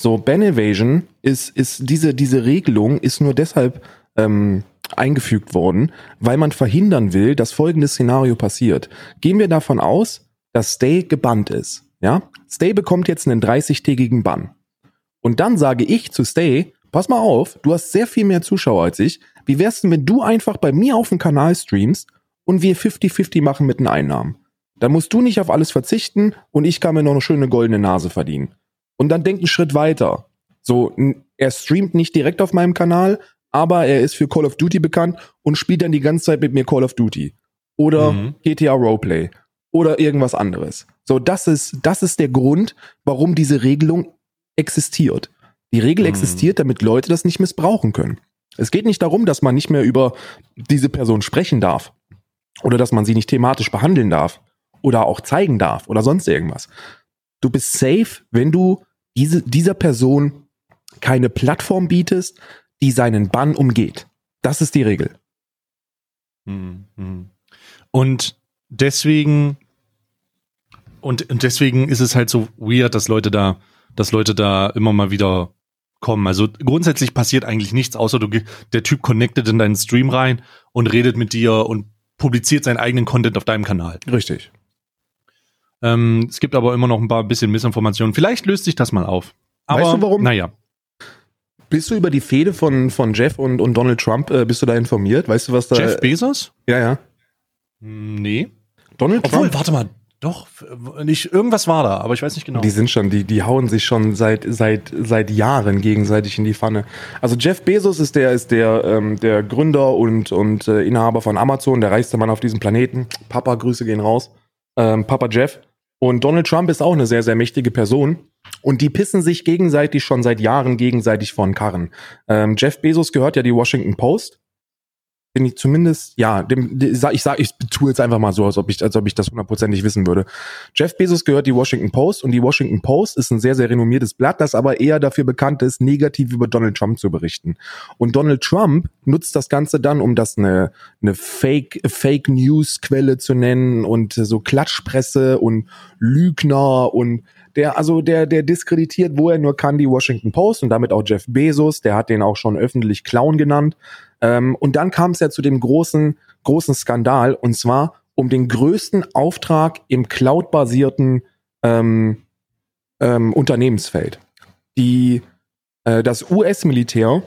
So, Ban Evasion ist, ist diese, diese Regelung ist nur deshalb ähm, eingefügt worden, weil man verhindern will, dass folgendes Szenario passiert. Gehen wir davon aus, dass Stay gebannt ist. Ja? Stay bekommt jetzt einen 30-tägigen Bann. Und dann sage ich zu Stay, pass mal auf, du hast sehr viel mehr Zuschauer als ich. Wie wär's denn, wenn du einfach bei mir auf dem Kanal streamst und wir 50-50 machen mit den Einnahmen? Da musst du nicht auf alles verzichten und ich kann mir noch eine schöne goldene Nase verdienen. Und dann denk einen Schritt weiter. So, er streamt nicht direkt auf meinem Kanal, aber er ist für Call of Duty bekannt und spielt dann die ganze Zeit mit mir Call of Duty. Oder mhm. GTA Roleplay. Oder irgendwas anderes. So, das ist, das ist der Grund, warum diese Regelung existiert. Die Regel mhm. existiert, damit Leute das nicht missbrauchen können. Es geht nicht darum, dass man nicht mehr über diese Person sprechen darf. Oder dass man sie nicht thematisch behandeln darf oder auch zeigen darf oder sonst irgendwas. Du bist safe, wenn du diese, dieser Person keine Plattform bietest, die seinen Bann umgeht. Das ist die Regel. Mhm. Und deswegen und, und deswegen ist es halt so weird, dass Leute da, dass Leute da immer mal wieder kommen. Also grundsätzlich passiert eigentlich nichts, außer du, der Typ connectet in deinen Stream rein und redet mit dir und publiziert seinen eigenen Content auf deinem Kanal. Richtig. Ähm, es gibt aber immer noch ein paar bisschen Missinformationen. Vielleicht löst sich das mal auf. Aber, weißt du warum? Naja. Bist du über die Fehde von, von Jeff und, und Donald Trump, äh, bist du da informiert? Weißt du, was da. Jeff Bezos? Ja, ja. Hm, nee. Donald Obwohl, Trump. warte mal. Doch, nicht, irgendwas war da, aber ich weiß nicht genau. Die sind schon, die, die hauen sich schon seit, seit, seit Jahren gegenseitig in die Pfanne. Also Jeff Bezos ist der, ist der, ähm, der Gründer und, und äh, Inhaber von Amazon, der reichste Mann auf diesem Planeten. Papa, Grüße gehen raus. Ähm, Papa Jeff. Und Donald Trump ist auch eine sehr, sehr mächtige Person. Und die pissen sich gegenseitig schon seit Jahren gegenseitig von Karren. Ähm, Jeff Bezos gehört ja die Washington Post bin ich zumindest, ja, dem, ich sag, ich, sag, ich tue jetzt einfach mal so, als ob ich, als ob ich das hundertprozentig wissen würde. Jeff Bezos gehört die Washington Post und die Washington Post ist ein sehr, sehr renommiertes Blatt, das aber eher dafür bekannt ist, negativ über Donald Trump zu berichten. Und Donald Trump nutzt das Ganze dann, um das eine, eine Fake, Fake News Quelle zu nennen und so Klatschpresse und Lügner und der, also der, der diskreditiert, wo er nur kann, die Washington Post und damit auch Jeff Bezos, der hat den auch schon öffentlich Clown genannt. Ähm, und dann kam es ja zu dem großen, großen Skandal und zwar um den größten Auftrag im Cloud-basierten ähm, ähm, Unternehmensfeld. Die, äh, das US-Militär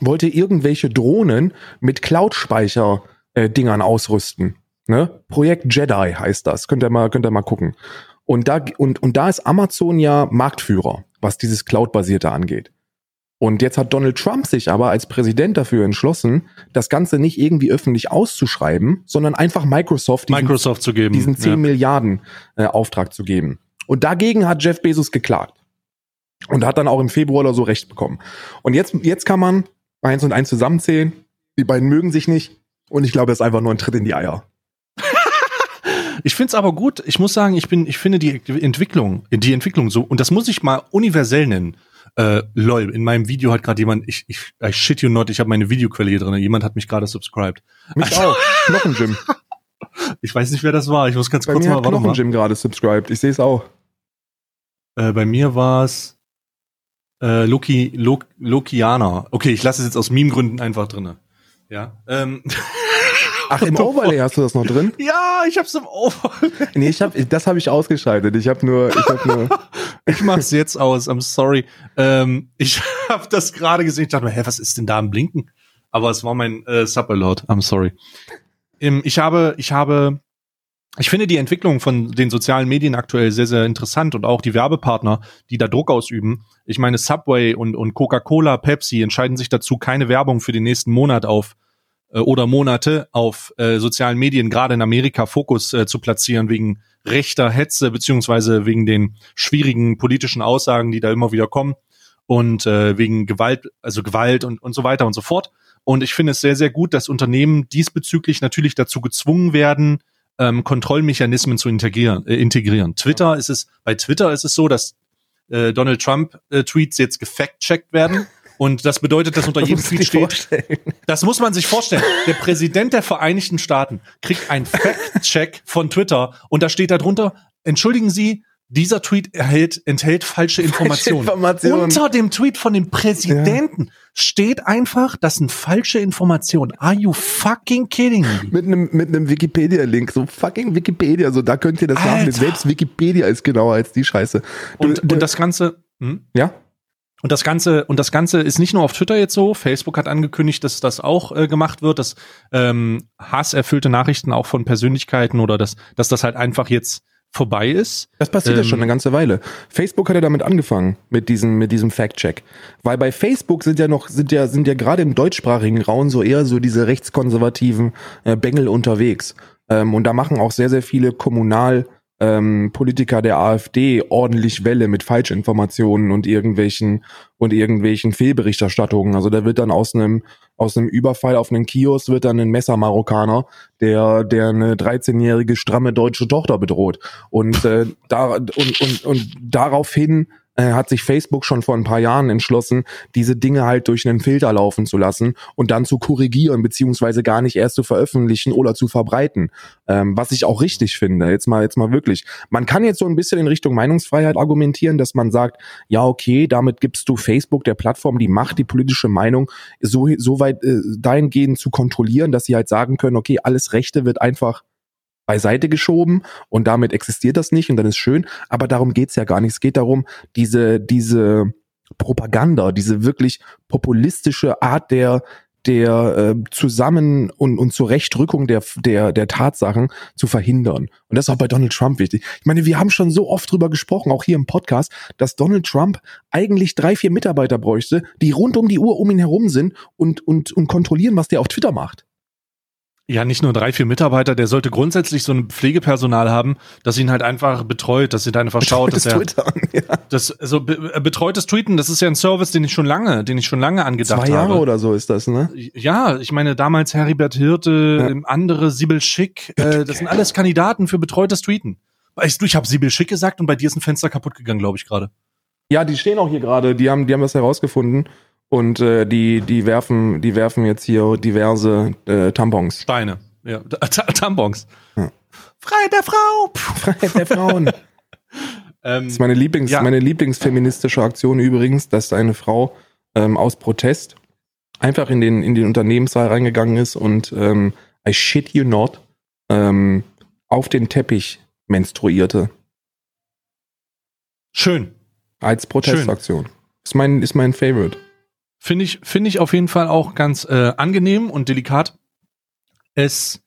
wollte irgendwelche Drohnen mit Cloud-Speicher-Dingern äh, ausrüsten. Ne? Projekt Jedi heißt das. Könnt ihr mal, könnt ihr mal gucken. Und da, und, und da ist Amazon ja Marktführer, was dieses Cloud-basierte angeht. Und jetzt hat Donald Trump sich aber als Präsident dafür entschlossen, das Ganze nicht irgendwie öffentlich auszuschreiben, sondern einfach Microsoft diesen, Microsoft zu geben. diesen 10 ja. Milliarden äh, Auftrag zu geben. Und dagegen hat Jeff Bezos geklagt. Und hat dann auch im Februar oder so Recht bekommen. Und jetzt, jetzt kann man eins und eins zusammenzählen. Die beiden mögen sich nicht. Und ich glaube, es ist einfach nur ein Tritt in die Eier. Ich finde es aber gut. Ich muss sagen, ich bin, ich finde die Entwicklung, die Entwicklung so, und das muss ich mal universell nennen. Äh, lol, in meinem Video hat gerade jemand, ich, ich, I shit you not, ich habe meine Videoquelle hier drin. Jemand hat mich gerade subscribed. Mich also, auch. Knochenjim. Ich weiß nicht, wer das war. Ich muss ganz bei kurz mir mal, hat Knochenjim gerade subscribed. Ich sehe es auch. Äh, bei mir war es äh, Loki, Lok, Lokiana. Okay, ich lasse es jetzt aus Meme-Gründen einfach drinne. Ja. Ähm. Ach, im Overlay hast du das noch drin? Ja, ich hab's im Overlay. Nee, ich hab, das habe ich ausgeschaltet. Ich habe nur, ich hab nur. ich mach's jetzt aus. I'm sorry. Ähm, ich habe das gerade gesehen. Ich dachte mir, hä, was ist denn da am Blinken? Aber es war mein äh, Sub-Alert. I'm sorry. Ähm, ich habe, ich habe, ich finde die Entwicklung von den sozialen Medien aktuell sehr, sehr interessant und auch die Werbepartner, die da Druck ausüben. Ich meine, Subway und, und Coca-Cola, Pepsi entscheiden sich dazu, keine Werbung für den nächsten Monat auf äh, oder Monate auf äh, sozialen Medien, gerade in Amerika, Fokus äh, zu platzieren wegen rechter Hetze beziehungsweise wegen den schwierigen politischen Aussagen, die da immer wieder kommen und äh, wegen Gewalt, also Gewalt und, und so weiter und so fort. Und ich finde es sehr, sehr gut, dass Unternehmen diesbezüglich natürlich dazu gezwungen werden, ähm, Kontrollmechanismen zu integrieren. Äh, integrieren. Twitter ist es, bei Twitter ist es so, dass äh, Donald Trump äh, Tweets jetzt gefact-checkt werden und das bedeutet, dass unter jedem Tweet steht, vorstellen. das muss man sich vorstellen. Der Präsident der Vereinigten Staaten kriegt einen Fact-Check von Twitter und da steht darunter, entschuldigen Sie, dieser Tweet erhält, enthält falsche Informationen. Falsche Informationen. Unter dem Tweet von dem Präsidenten ja. steht einfach, das sind falsche Informationen. Are you fucking kidding me? Mit einem mit einem Wikipedia-Link, so fucking Wikipedia, so da könnt ihr das nachlesen. Selbst Wikipedia ist genauer als die Scheiße. Du, und, und das Ganze, hm? ja? Und das Ganze, und das Ganze ist nicht nur auf Twitter jetzt so. Facebook hat angekündigt, dass das auch äh, gemacht wird, dass ähm, hasserfüllte Nachrichten auch von Persönlichkeiten oder dass, dass das halt einfach jetzt vorbei ist. Das passiert ja Ähm, schon eine ganze Weile. Facebook hat ja damit angefangen, mit diesem, mit diesem Fact-Check. Weil bei Facebook sind ja noch, sind ja, sind ja gerade im deutschsprachigen Raum so eher so diese rechtskonservativen äh, Bengel unterwegs. Ähm, und da machen auch sehr, sehr viele Kommunal, ähm, Politiker der AfD ordentlich Welle mit Falschinformationen und irgendwelchen und irgendwelchen Fehlberichterstattungen. Also da wird dann aus einem aus einem Überfall auf einen Kiosk wird dann ein Messermarokkaner, der der eine 13-jährige stramme deutsche Tochter bedroht und äh, da und und und daraufhin äh, hat sich Facebook schon vor ein paar Jahren entschlossen, diese Dinge halt durch einen Filter laufen zu lassen und dann zu korrigieren, beziehungsweise gar nicht erst zu veröffentlichen oder zu verbreiten. Ähm, was ich auch richtig finde. Jetzt mal, jetzt mal wirklich. Man kann jetzt so ein bisschen in Richtung Meinungsfreiheit argumentieren, dass man sagt, ja, okay, damit gibst du Facebook, der Plattform, die Macht, die politische Meinung so, so weit äh, dahingehend zu kontrollieren, dass sie halt sagen können, okay, alles Rechte wird einfach beiseite geschoben und damit existiert das nicht und dann ist schön. Aber darum geht's ja gar nicht. Es geht darum, diese, diese Propaganda, diese wirklich populistische Art der der äh, Zusammen- und, und Zurechtrückung der, der, der Tatsachen zu verhindern. Und das ist auch bei Donald Trump wichtig. Ich meine, wir haben schon so oft drüber gesprochen, auch hier im Podcast, dass Donald Trump eigentlich drei, vier Mitarbeiter bräuchte, die rund um die Uhr um ihn herum sind und, und, und kontrollieren, was der auf Twitter macht. Ja, nicht nur drei, vier Mitarbeiter, der sollte grundsätzlich so ein Pflegepersonal haben, das ihn halt einfach betreut, dass ihn einfach schaut, dass Betreutes er Twitter, ja. das also be äh, betreutes Tweeten, das ist ja ein Service, den ich schon lange, den ich schon lange angedacht Zwei Jahre habe. oder so ist das, ne? Ja, ich meine damals Heribert Hirte, Ja. ähm, andere Sibyl Schick, äh, das sind alles Kandidaten für betreutes Tweeten. Weißt du, ich habe Sibyl Schick gesagt und bei dir ist ein Fenster kaputt gegangen, glaube ich gerade. Ja, die stehen auch hier gerade, die haben, die haben das herausgefunden und äh, die, die werfen, die werfen jetzt hier diverse äh, Tampons. Steine. Ja, T Tampons. Ja. Freiheit der Frau. Freiheit der Frauen. Ähm, Das ist meine Lieblings, Ja. meine Lieblingsfeministische Aktion übrigens, dass eine Frau ähm, aus Protest einfach in den, in den Unternehmenssaal reingegangen ist und ähm, I shit you not ähm, auf den Teppich menstruierte. schön. Als Protestaktion. Ist mein, ist mein Favorite. Finde ich, finde ich auf jeden Fall auch ganz äh, angenehm und delikat. Es,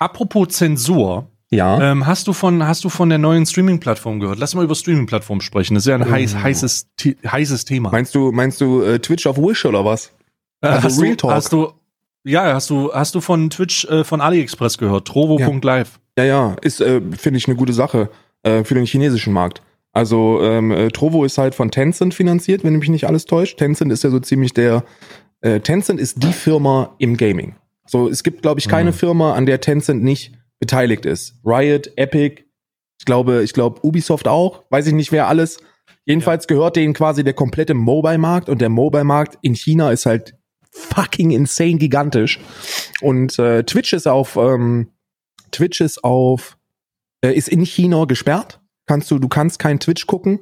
apropos Zensur, Ja. ähm, hast du von, hast du von der neuen Streaming-Plattform gehört? Lass mal über Streaming-Plattform sprechen. Das ist ja ein heiß, Oh. heißes, The- heißes Thema. Meinst du, meinst du äh, Twitch auf Wish oder was? Äh, also hast, Real du, Talk. hast du, ja, hast du, hast du von Twitch, äh, von AliExpress gehört? Trovo.live. Ja, ja, ist, äh, finde ich, eine gute Sache äh, für den chinesischen Markt. Also ähm, äh, Trovo ist halt von Tencent finanziert, wenn mich nicht alles täuscht. Tencent ist ja so ziemlich der, äh, Tencent ist die Firma im Gaming. So, es gibt, glaube ich, keine Mhm. Firma, an der Tencent nicht beteiligt ist. Riot, Epic, ich glaube, ich glaube Ubisoft auch, weiß ich nicht wer alles. Jedenfalls gehört denen quasi der komplette Mobile-Markt und der Mobile-Markt in China ist halt fucking insane gigantisch. Und äh, Twitch ist auf ähm, Twitch ist auf äh, ist in China gesperrt. Kannst du du kannst kein Twitch gucken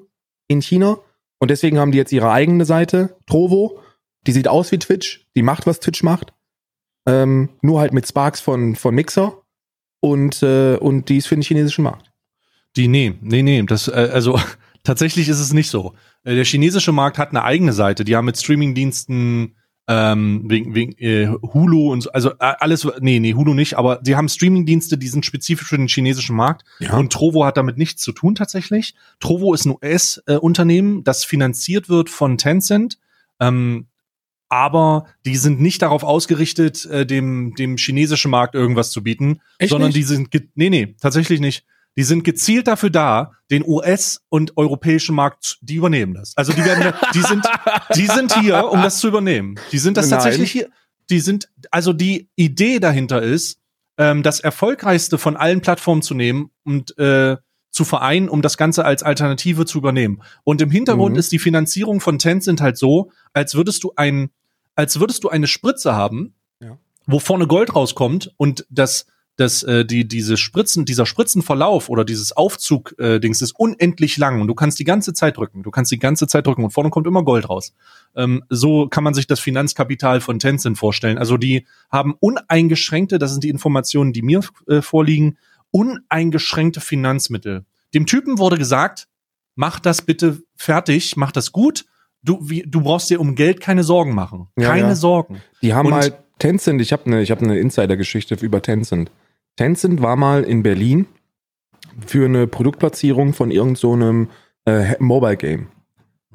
in China und deswegen haben die jetzt ihre eigene Seite Trovo. Die sieht aus wie Twitch, die macht was Twitch macht, ähm, nur halt mit Sparks von von Mixer und äh, und die ist für den chinesischen Markt. Die, nee, nee, nee, das, äh, also tatsächlich ist es nicht so. Äh, der chinesische Markt hat eine eigene Seite, die haben mit Streamingdiensten ähm, wegen, wegen äh, Hulu und so, also äh, alles, nee, nee, Hulu nicht, aber die haben Streamingdienste, die sind spezifisch für den chinesischen Markt Ja. und Trovo hat damit nichts zu tun tatsächlich. Trovo ist ein US-Unternehmen, das finanziert wird von Tencent, ähm, aber die sind nicht darauf ausgerichtet, äh, dem, dem chinesischen Markt irgendwas zu bieten, Echt sondern nicht? die sind, nee, nee, tatsächlich nicht. Die sind gezielt dafür da, den US- und europäischen Markt, die übernehmen das. Also die werden, die sind, die sind hier, um das zu übernehmen. Die sind das Nein. tatsächlich hier. Die sind, also die Idee dahinter ist, ähm, das erfolgreichste von allen Plattformen zu nehmen und äh, zu vereinen, um das Ganze als Alternative zu übernehmen. Und im Hintergrund Mhm. ist die Finanzierung von Tencent halt so, als würdest du ein, als würdest du eine Spritze haben, Ja. wo vorne Gold rauskommt und das, das, äh, die, diese Spritzen, dieser Spritzenverlauf oder dieses Aufzug-Dings ist unendlich lang und du kannst die ganze Zeit drücken. Du kannst die ganze Zeit drücken und vorne kommt immer Gold raus. Ähm, so kann man sich das Finanzkapital von Tencent vorstellen. Also die haben uneingeschränkte, das sind die Informationen, die mir äh, vorliegen, uneingeschränkte Finanzmittel. Dem Typen wurde gesagt, mach das bitte fertig, mach das gut. du, wie, du brauchst dir um Geld keine Sorgen machen. Ja, keine ja. Sorgen. Die haben Und- halt Tencent, ich habe eine ich hab ne Insider-Geschichte über Tencent. Tencent war mal in Berlin für eine Produktplatzierung von irgendeinem so äh, Mobile Game.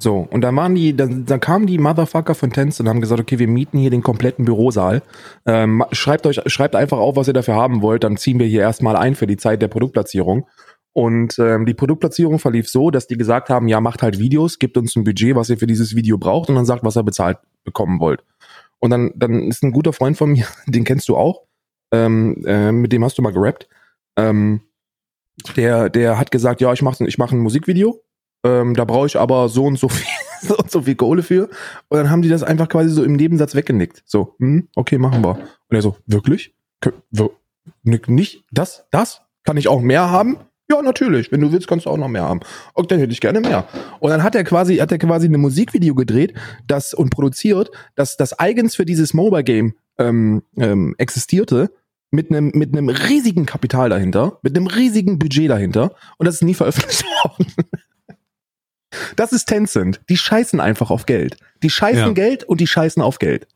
So, und dann waren die, dann, dann kamen die Motherfucker von Tencent und haben gesagt, okay, wir mieten hier den kompletten Bürosaal. Ähm, schreibt euch, schreibt einfach auf, was ihr dafür haben wollt, dann ziehen wir hier erstmal ein für die Zeit der Produktplatzierung. Und ähm, die Produktplatzierung verlief so, dass die gesagt haben, ja, macht halt Videos, gebt uns ein Budget, was ihr für dieses Video braucht und dann sagt, was ihr bezahlt bekommen wollt. Und dann, dann ist ein guter Freund von mir, den kennst du auch, ähm, äh, mit dem hast du mal gerappt. Ähm, der, der hat gesagt, ja, ich mache ich mach ein Musikvideo, ähm, da brauche ich aber so und so viel, so und so viel Kohle für. Und dann haben die das einfach quasi so im Nebensatz weggenickt. So, hm, okay, machen wir. Und er so, wirklich? Kö- Nicht das, das? Kann ich auch mehr haben? Ja, natürlich. Wenn du willst, kannst du auch noch mehr haben. Und dann hätte ich gerne mehr. Und dann hat er quasi, hat er quasi ein Musikvideo gedreht, das und produziert, das, das eigens für dieses Mobile Game ähm, ähm, existierte, mit einem mit einem riesigen Kapital dahinter, mit einem riesigen Budget dahinter. Und das ist nie veröffentlicht worden. Das ist Tencent. Die scheißen einfach auf Geld. Die scheißen Ja. Geld und die scheißen auf Geld.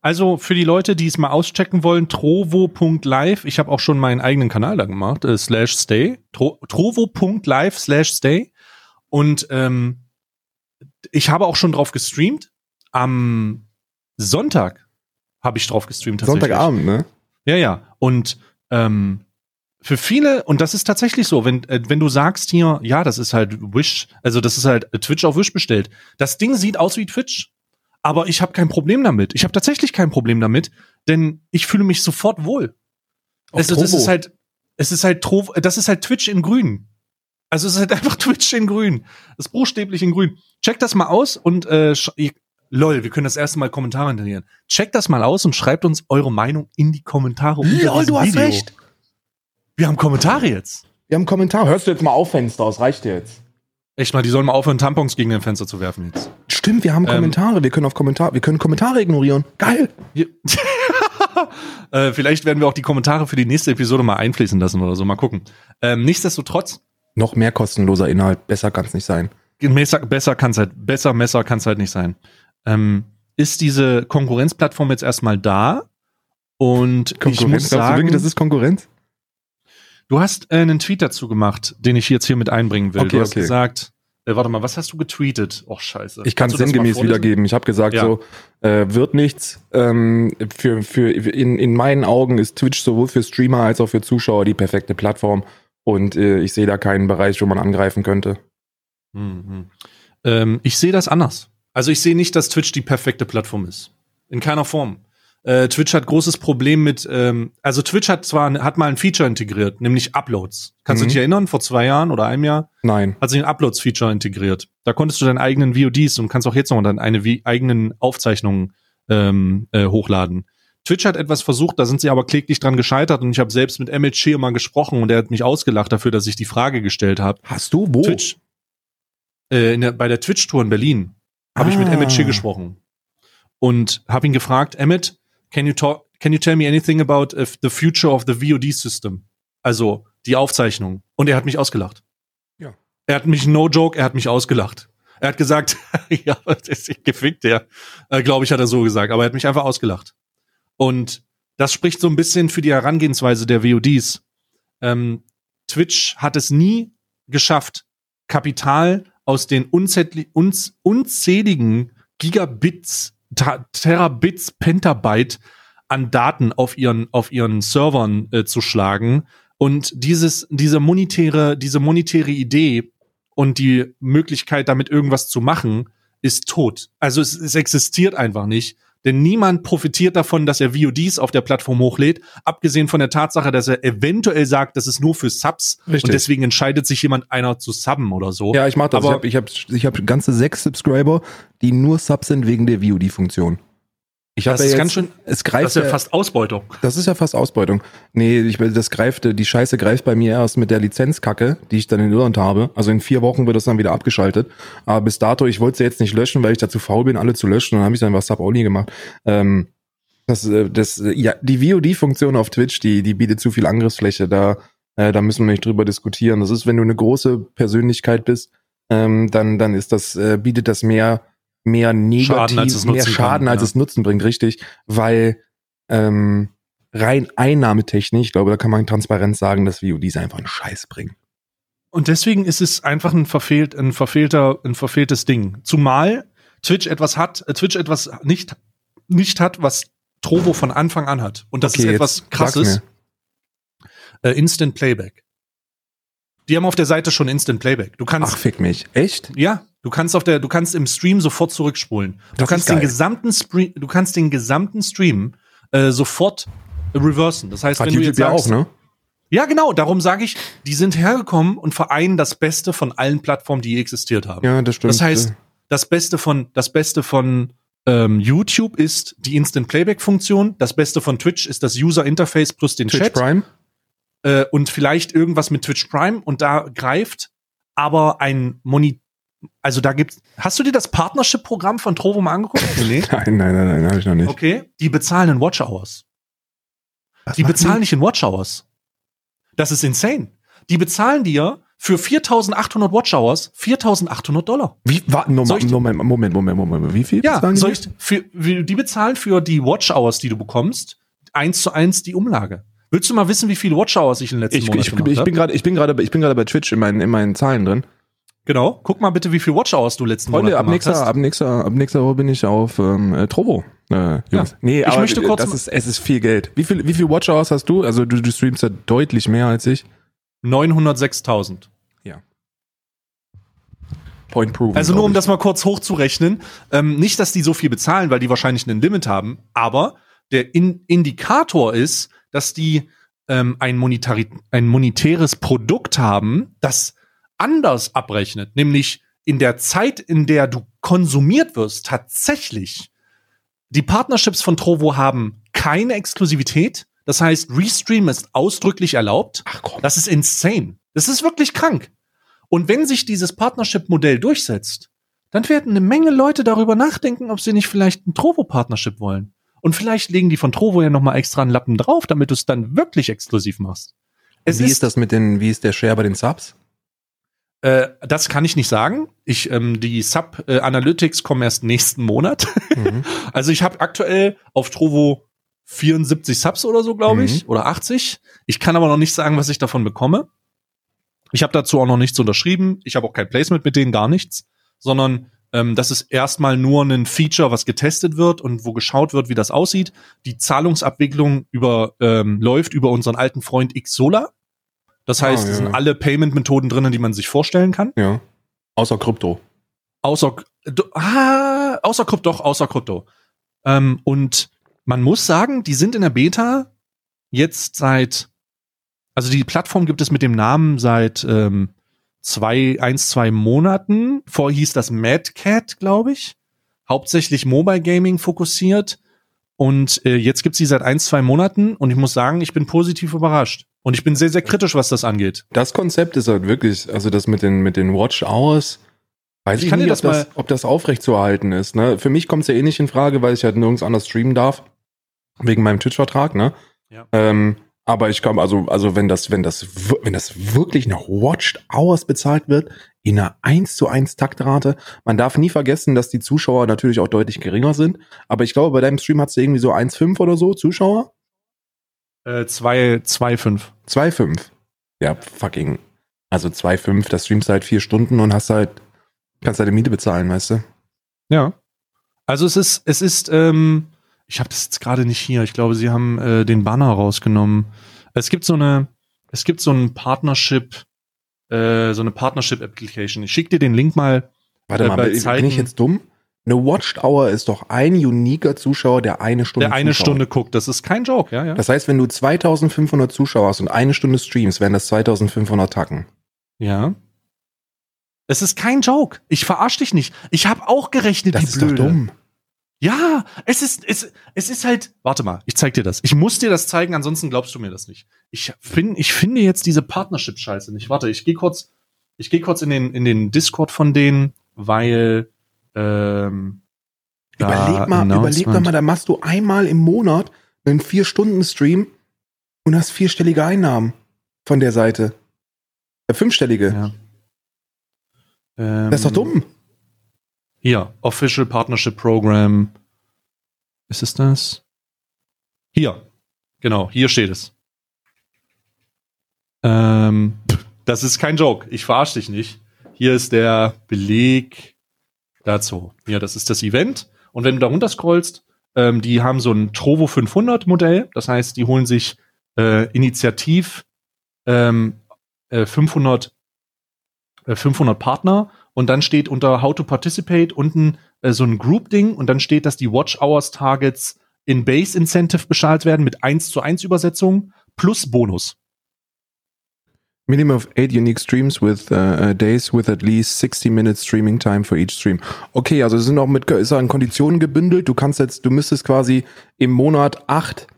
Also für die Leute, die es mal auschecken wollen, trovo.live. Ich habe auch schon meinen eigenen Kanal da gemacht, äh, slash stay. Tro trovo.live slash stay. Und ähm, ich habe auch schon drauf gestreamt. Am Sonntag habe ich drauf gestreamt. tatsächlich. Sonntagabend, ne? Ja, ja. Und ähm, für viele, und das ist tatsächlich so, wenn, äh, wenn du sagst hier, ja, das ist halt Wish, also das ist halt äh, Twitch auf Wish bestellt. Das Ding sieht aus wie Twitch, aber ich habe kein Problem damit. Ich habe tatsächlich kein Problem damit, denn ich fühle mich sofort wohl. Auf Also das Trovo. ist halt, es ist halt Tro das ist halt Twitch in grün. Also es ist halt einfach Twitch in grün. Das ist buchstäblich in grün. Check das mal aus und äh, lol, wir können das erste Mal Kommentare hinterlieren. Checkt das mal aus und schreibt uns eure Meinung in die Kommentare. Lol, du hast Video. recht. Wir haben Kommentare jetzt. Wir haben einen Kommentar. Hörst du jetzt mal auf, Fenster? Das reicht dir jetzt. Echt mal, die sollen mal aufhören, Tampons gegen den Fenster zu werfen jetzt. Stimmt, wir haben Ähm. Kommentare. Wir können auf Kommentar, wir können Kommentare ignorieren. Geil. Äh, vielleicht werden wir auch die Kommentare für die nächste Episode mal einfließen lassen oder so. Mal gucken. Ähm, nichtsdestotrotz, Noch mehr kostenloser Inhalt. Besser kann's nicht sein. Messer, besser kann's halt, besser Messer kann's halt nicht sein. Ähm, ist diese Konkurrenzplattform jetzt erstmal da? Und ich muss Konkurrenz. Glaubst du sagen, wirklich, das ist Konkurrenz? du hast äh, einen Tweet dazu gemacht, den ich jetzt hier mit einbringen will. Okay, du hast okay. gesagt, äh, warte mal, was hast du getweetet? Och, scheiße. Ich kann es sinngemäß wiedergeben. Ich habe gesagt, Ja. so äh, wird nichts. Ähm, für, für in, in meinen Augen ist Twitch sowohl für Streamer als auch für Zuschauer die perfekte Plattform. Und äh, ich sehe da keinen Bereich, wo man angreifen könnte. Mhm. Ähm, ich sehe das anders. Also ich sehe nicht, dass Twitch die perfekte Plattform ist. In keiner Form. Äh, Twitch hat großes Problem mit, ähm, also Twitch hat zwar hat mal ein Feature integriert, nämlich Uploads. Kannst Mhm. du dich erinnern? Vor zwei Jahren oder einem Jahr Nein. hat sich ein Uploads-Feature integriert. Da konntest du deinen eigenen VODs und kannst auch jetzt noch deine eigenen Aufzeichnungen ähm, äh, hochladen. Twitch hat etwas versucht, da sind sie aber kläglich dran gescheitert und ich habe selbst mit Emmett mal gesprochen und der hat mich ausgelacht dafür, dass ich die Frage gestellt habe. Hast du? Wo? Twitch. Äh, der, bei der Twitch-Tour in Berlin habe ich mit Ah. Emmett Shear gesprochen und habe ihn gefragt, Emmett, can you talk, can you tell me anything about uh, the future of the VOD system? Also die Aufzeichnung. Und er hat mich ausgelacht. Ja. Er hat mich, no joke, er hat mich ausgelacht. Er hat gesagt, ja, das ist gefickt, der, äh, glaube ich, hat er so gesagt, aber er hat mich einfach ausgelacht. Und das spricht so ein bisschen für die Herangehensweise der VODs. Ähm, Twitch hat es nie geschafft, Kapital aus den unzähli- unz unzähligen Gigabits, Terabits, Pentabyte an Daten auf ihren, auf ihren Servern äh, zu schlagen. Und dieses, diese monetäre, diese monetäre Idee und die Möglichkeit, damit irgendwas zu machen, ist tot. Also es, es existiert einfach nicht. Denn niemand profitiert davon, dass er VODs auf der Plattform hochlädt, abgesehen von der Tatsache, dass er eventuell sagt, das ist nur für Subs Richtig. und deswegen entscheidet sich jemand einer zu subben oder so. Ja, ich mach das. Aber- ich habe ich hab, ich hab ganze sechs Subscriber, die nur Subs sind wegen der VOD-Funktion. Ich hab das ja ist jetzt, ganz schön, es das greift ist ja fast Ausbeutung. Das ist ja fast Ausbeutung. Nee, ich, das greift, die Scheiße greift bei mir erst mit der Lizenzkacke, die ich dann in Irland habe. Also in vier Wochen wird das dann wieder abgeschaltet. Aber bis dato, ich wollte sie jetzt nicht löschen, weil ich dazu faul bin, alle zu löschen. Dann habe ich dann was Sub-Only gemacht. Ähm, das, äh, das, äh, ja, die VOD-Funktion auf Twitch, die, die bietet zu viel Angriffsfläche. Da, äh, da müssen wir nicht drüber diskutieren. Das ist, wenn du eine große Persönlichkeit bist, ähm, dann, dann ist das, äh, bietet das mehr mehr negativ, Schaden, als es mehr Schaden, kann, als ja. es Nutzen bringt, richtig, weil ähm, rein einnahmetechnisch, ich glaube, da kann man transparent sagen, dass VODs einfach einen Scheiß bringen. Und deswegen ist es einfach ein verfehlt, ein verfehlter, ein verfehltes Ding. Zumal Twitch etwas hat, äh, Twitch etwas nicht, nicht hat, was Trovo von Anfang an hat. Und das Okay, ist etwas krasses. Äh, Instant Playback. Die haben auf der Seite schon Instant Playback. Du kannst, Ach, fick mich. Echt? ja, du kannst auf der, du kannst im Stream sofort zurückspulen. Du Das kannst den gesamten Stream, du kannst den gesamten Stream äh, sofort reversen. Das heißt, Hat wenn du YouTube jetzt ja sagst, auch, ne? Ja, genau, darum sage ich, die sind hergekommen und vereinen das Beste von allen Plattformen, die existiert haben. Ja, das stimmt. das heißt, das Beste von, das Beste von ähm, YouTube ist die Instant Playback-Funktion, das Beste von Twitch ist das User Interface plus den Twitch Chat Prime? äh, und vielleicht irgendwas mit Twitch Prime und da greift aber ein Moni also da gibt's hast du dir das Partnership-Programm von Trovo mal angeguckt? nee. Nein, nein, nein, nein, habe ich noch nicht. Okay, die bezahlen in Watch Hours. Was Die bezahlen nicht in Watch Hours. Das ist insane. Die bezahlen dir für 4800 Watch Hours 4800 Dollar. Wie, warte, ich- Moment, Moment, Moment, Moment, Moment, wie viel? Ja, die? soll ich, für, die bezahlen für die Watch Hours, die du bekommst, eins zu eins die Umlage. Willst du mal wissen, wie viele Watch Hours ich in den letzten ich, Monaten ich, ich hab? bin gerade, ich bin gerade, ich bin gerade bei Twitch in meinen, in meinen Zahlen drin. Genau. Guck mal bitte, wie viele Watch Hours du letzten Freunde, Monat ab gemacht nächster, hast. ab nächster, ab nächster Woche bin ich auf ähm, äh, Trovo. Äh, Jungs. Nee, Ich aber möchte kurz das ist, es ist viel Geld. Wie viel, wie viel Watch Hours hast du? Also du, du streamst ja deutlich mehr als ich. 906.000. Point proven. Also nur um ich. das mal kurz hochzurechnen. Ähm, nicht, dass die so viel bezahlen, weil die wahrscheinlich einen Limit haben, aber der In Indikator ist, dass die ähm, ein, monetari ein monetäres Produkt haben, das anders abrechnet, nämlich in der Zeit, in der du konsumiert wirst, tatsächlich. Die Partnerships von Trovo haben keine Exklusivität. Das heißt, Restream ist ausdrücklich erlaubt. Ach komm. Das ist insane. Das ist wirklich krank. Und wenn sich dieses Partnership-Modell durchsetzt, dann werden eine Menge Leute darüber nachdenken, ob sie nicht vielleicht ein Trovo-Partnership wollen. Und vielleicht legen die von Trovo ja noch mal extra einen Lappen drauf, damit du es dann wirklich exklusiv machst. Es wie ist, das mit den, wie ist der Share bei den Subs? Äh, das kann ich nicht sagen. Ich, ähm, die Sub-Analytics kommen erst nächsten Monat. Mhm. Also ich habe aktuell auf Trovo 74 Subs oder so, glaube ich, oder 80. Ich kann aber noch nicht sagen, was ich davon bekomme. Ich habe dazu auch noch nichts unterschrieben. Ich habe auch kein Placement mit denen, gar nichts, sondern ähm, das ist erstmal nur ein Feature, was getestet wird und wo geschaut wird, wie das aussieht. Die Zahlungsabwicklung über, ähm, läuft über unseren alten Freund Xsola. Das Ah, heißt, es ja. sind alle Payment-Methoden drinnen, die man sich vorstellen kann. Ja. Außer Krypto. Außer, ah, außer Krypto, doch, außer Krypto. Ähm, und man muss sagen, die sind in der Beta jetzt seit, also die Plattform gibt es mit dem Namen seit ähm, zwei, eins, zwei Monaten. Vorher hieß das Mad Cat, glaube ich. Hauptsächlich Mobile Gaming fokussiert. Und äh, jetzt gibt's sie seit eins, zwei Monaten. Und ich muss sagen, ich bin positiv überrascht. Und ich bin sehr, sehr kritisch, was das angeht. Das Konzept ist halt wirklich, also das mit den, mit den Watch Hours, weiß Ich ich, kann nicht, das ob, das, ob das aufrechtzuerhalten ist. Ne? Für mich kommt es ja eh nicht in Frage, weil ich halt nirgends anders streamen darf. Wegen meinem Twitch-Vertrag, ne? Ja. Ähm, aber ich komme, also, also wenn das, wenn das, wenn das wirklich nach Watched Hours bezahlt wird, in einer 1 zu 1 Taktrate, man darf nie vergessen, dass die Zuschauer natürlich auch deutlich geringer sind. Aber ich glaube, bei deinem Stream hast du irgendwie so 1,5 oder so Zuschauer? Äh, zwei, zwei, fünf. 2,5. Ja, fucking. Also 2,5, da streamst du halt vier Stunden und hast halt, kannst deine Miete bezahlen, weißt du? Ja. Also es ist, es ist, ähm, ich habe das jetzt gerade nicht hier. Ich glaube, sie haben äh, den Banner rausgenommen. Es gibt so eine, es gibt so ein Partnership, äh, so eine Partnership-Application. Ich schicke dir den Link mal. Warte Äh, mal, bin Zeiten- ich jetzt dumm? Eine Watched Hour ist doch ein uniker Zuschauer, der eine Stunde Der eine zuschaut. Stunde guckt. Das ist kein Joke, ja, ja. Das heißt, wenn du 2500 Zuschauer hast und eine Stunde streamst, wären das 2500 Tacken. ja. Es ist kein Joke. Ich verarsch dich nicht. Ich habe auch gerechnet, Das wie ist blöde. doch dumm. Ja, es ist, es, es ist halt, warte mal, ich zeig dir das. Ich muss dir das zeigen, ansonsten glaubst du mir das nicht. Ich finde, ich finde jetzt diese Partnership-Scheiße nicht. Warte, ich gehe kurz, ich gehe kurz in den, in den Discord von denen, weil, ähm, Überleg mal, überleg doch mal, da machst du einmal im Monat einen Vier-Stunden-Stream und hast vierstellige Einnahmen von der Seite. Äh, Fünfstellige. Ja. Ähm, Das ist doch dumm. Hier, Official Partnership Program. Ist es das? Hier. Genau, hier steht es. Ähm, das ist kein Joke. Ich verarsche dich nicht. Hier ist der Beleg dazu. Ja, das ist das Event. Und wenn du da runter scrollst, ähm, die haben so ein Trovo 500 Modell. Das heißt, die holen sich äh, initiativ ähm, äh, 500, äh, 500 Partner und dann steht unter How to Participate unten äh, so ein Group-Ding und dann steht, dass die Watch Hours Targets in Base Incentive beschallt werden mit 1 zu 1 Übersetzung plus Bonus. Minimum of eight unique streams with uh, uh days with at least 60 minutes streaming time for each stream. Okay, also es sind auch mit ist an Konditionen gebündelt. Du kannst jetzt, du müsstest quasi im Monat acht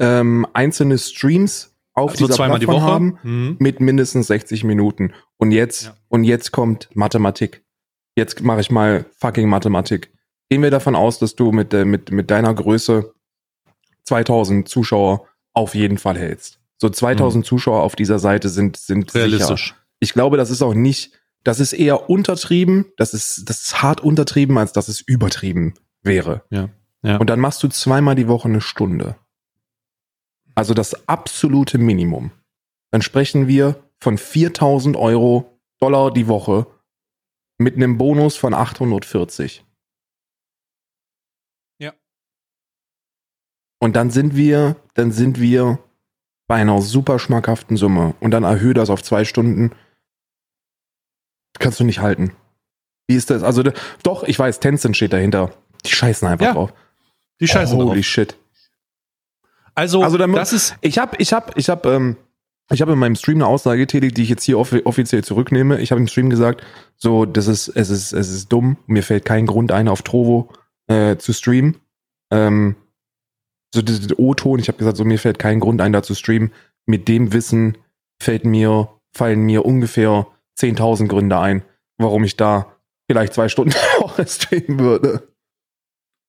ähm, einzelne Streams auf also dieser zweimal Plattform die Woche haben mhm. mit mindestens 60 Minuten. Und jetzt ja. und jetzt kommt Mathematik. Jetzt mache ich mal fucking Mathematik. Gehen wir davon aus, dass du mit äh, mit mit deiner Größe 2000 Zuschauer auf jeden Fall hältst. So 2000 mhm. Zuschauer auf dieser Seite sind, sind realistisch. Sicher. Ich glaube, das ist auch nicht, das ist eher untertrieben, das ist, das ist hart untertrieben, als dass es übertrieben wäre. Ja. ja. Und dann machst du zweimal die Woche eine Stunde. Also das absolute Minimum. Dann sprechen wir von 4000 Euro Dollar die Woche mit einem Bonus von 840. Ja. Und dann sind wir, dann sind wir bei einer super schmackhaften Summe und dann erhöhe das auf zwei Stunden, kannst du nicht halten. Wie ist das? Also, doch, ich weiß, Tencent steht dahinter. Die scheißen einfach ja, drauf. Die scheißen Holy drauf. shit. Also, also das ist. Ich habe, ich habe, ich habe, ähm, ich habe in meinem Stream eine Aussage getätigt, die ich jetzt hier off offiziell zurücknehme. Ich habe im Stream gesagt, so, das ist, es ist, es ist dumm. Mir fällt kein Grund ein, auf Trovo äh, zu streamen. Ähm, so der O-Ton, ich habe gesagt, so mir fällt kein Grund ein, da zu streamen. Mit dem Wissen fällt mir, fallen mir ungefähr 10.000 Gründe ein, warum ich da vielleicht zwei Stunden streamen würde.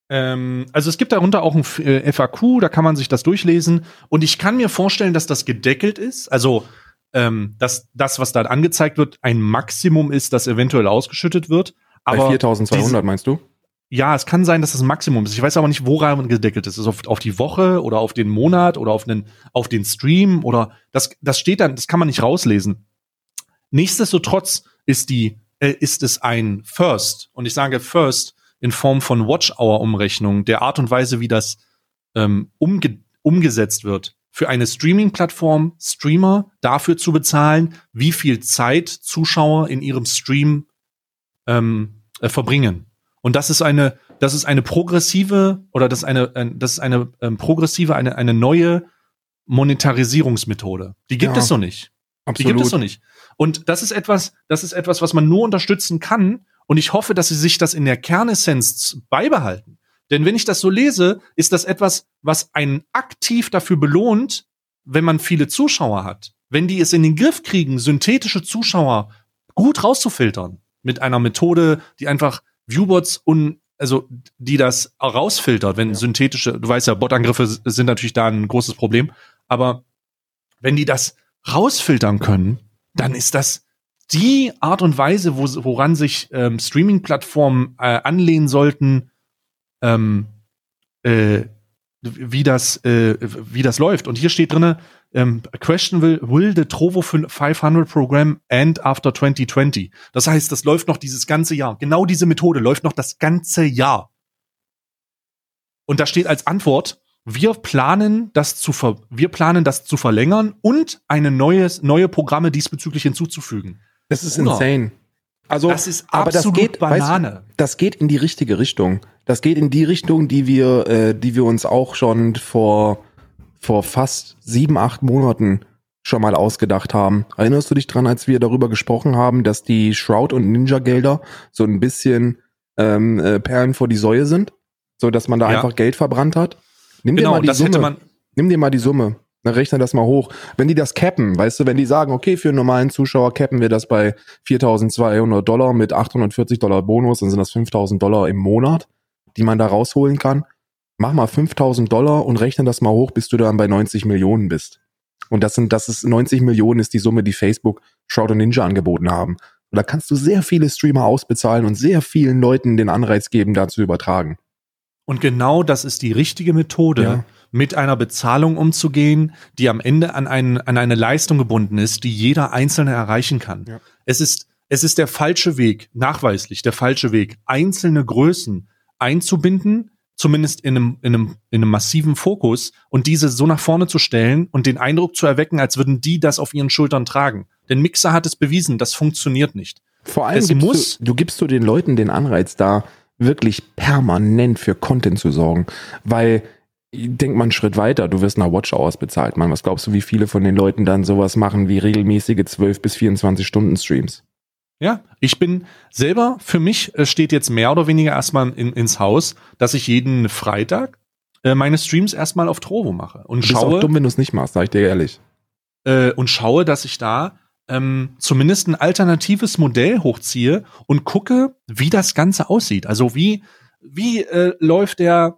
Ähm, also es gibt darunter auch ein äh, FAQ, da kann man sich das durchlesen. Und ich kann mir vorstellen, dass das gedeckelt ist. Also ähm, dass das, was da angezeigt wird, ein Maximum ist, das eventuell ausgeschüttet wird. Aber Bei 4200 meinst du? Ja, es kann sein, dass das Maximum ist. Ich weiß aber nicht, woran gedeckelt ist. Ist es auf, auf die Woche oder auf den Monat oder auf den, auf den Stream oder das, das steht dann, das kann man nicht rauslesen. Nichtsdestotrotz ist die, äh, ist es ein First. Und ich sage First in Form von Watch-Hour-Umrechnung, der Art und Weise, wie das ähm, umge umgesetzt wird. Für eine Streaming-Plattform Streamer dafür zu bezahlen, wie viel Zeit Zuschauer in ihrem Stream ähm, äh, verbringen. Und das ist eine, das ist eine progressive oder das ist eine, das ist eine ähm, progressive, eine, eine neue Monetarisierungsmethode. Die gibt ja, es so nicht. Absolut. Die gibt es so nicht. Und das ist etwas, das ist etwas, was man nur unterstützen kann. Und ich hoffe, dass sie sich das in der Kernessenz beibehalten. Denn wenn ich das so lese, ist das etwas, was einen aktiv dafür belohnt, wenn man viele Zuschauer hat. Wenn die es in den Griff kriegen, synthetische Zuschauer gut rauszufiltern mit einer Methode, die einfach Viewbots und also die das rausfiltert, wenn ja. synthetische, du weißt ja, Botangriffe sind natürlich da ein großes Problem, aber wenn die das rausfiltern können, dann ist das die Art und Weise, wo, woran sich ähm, Streaming-Plattformen äh, anlehnen sollten, ähm, äh, wie das, äh, wie das läuft. Und hier steht drinne, ähm, question will, will the Trovo 500 Program end after 2020? Das heißt, das läuft noch dieses ganze Jahr. Genau diese Methode läuft noch das ganze Jahr. Und da steht als Antwort, wir planen das zu ver wir planen das zu verlängern und eine neues neue Programme diesbezüglich hinzuzufügen. Das ist Oder? insane. Also, das ist aber das geht, Banane. Weißt, das geht in die richtige Richtung. Das geht in die Richtung, die wir, äh, die wir uns auch schon vor vor fast sieben, acht Monaten schon mal ausgedacht haben. Erinnerst du dich dran, als wir darüber gesprochen haben, dass die Shroud und Ninja Gelder so ein bisschen ähm, äh, Perlen vor die Säue sind, so dass man da ja. einfach Geld verbrannt hat? Nimm genau, dir mal die Summe. Nimm dir mal die Summe. Dann rechne das mal hoch. Wenn die das cappen, weißt du, wenn die sagen, okay, für einen normalen Zuschauer cappen wir das bei 4.200 Dollar mit 840 Dollar Bonus, dann sind das 5.000 Dollar im Monat, die man da rausholen kann mach mal 5000 Dollar und rechne das mal hoch, bis du dann bei 90 Millionen bist. Und das sind, das ist 90 Millionen ist die Summe, die Facebook Shroud und Ninja angeboten haben. Und da kannst du sehr viele Streamer ausbezahlen und sehr vielen Leuten den Anreiz geben, da zu übertragen. Und genau das ist die richtige Methode, Ja. mit einer Bezahlung umzugehen, die am Ende an, einen, an eine Leistung gebunden ist, die jeder Einzelne erreichen kann. Ja. Es ist, es ist der falsche Weg, nachweislich der falsche Weg, einzelne Größen einzubinden, zumindest in einem, in einem, in einem massiven Fokus und diese so nach vorne zu stellen und den Eindruck zu erwecken, als würden die das auf ihren Schultern tragen. Denn Mixer hat es bewiesen, das funktioniert nicht. Vor allem Es gibst muss- du, du gibst du den Leuten den Anreiz, da wirklich permanent für Content zu sorgen. Weil, denk mal einen Schritt weiter, du wirst nach Watch Hours bezahlt, Mann. Was glaubst du, wie viele von den Leuten dann sowas machen wie regelmäßige 12 bis 24 Stunden Streams? Ja, ich bin selber, für mich äh, steht jetzt mehr oder weniger erstmal in, ins Haus, dass ich jeden Freitag äh, meine Streams erstmal auf Trovo mache und Du bist auch dumm, wenn du es nicht machst, sag ich dir ehrlich. äh, und schaue, dass ich da ähm, zumindest ein alternatives Modell hochziehe und gucke, wie das Ganze aussieht. Also wie, wie äh, läuft der,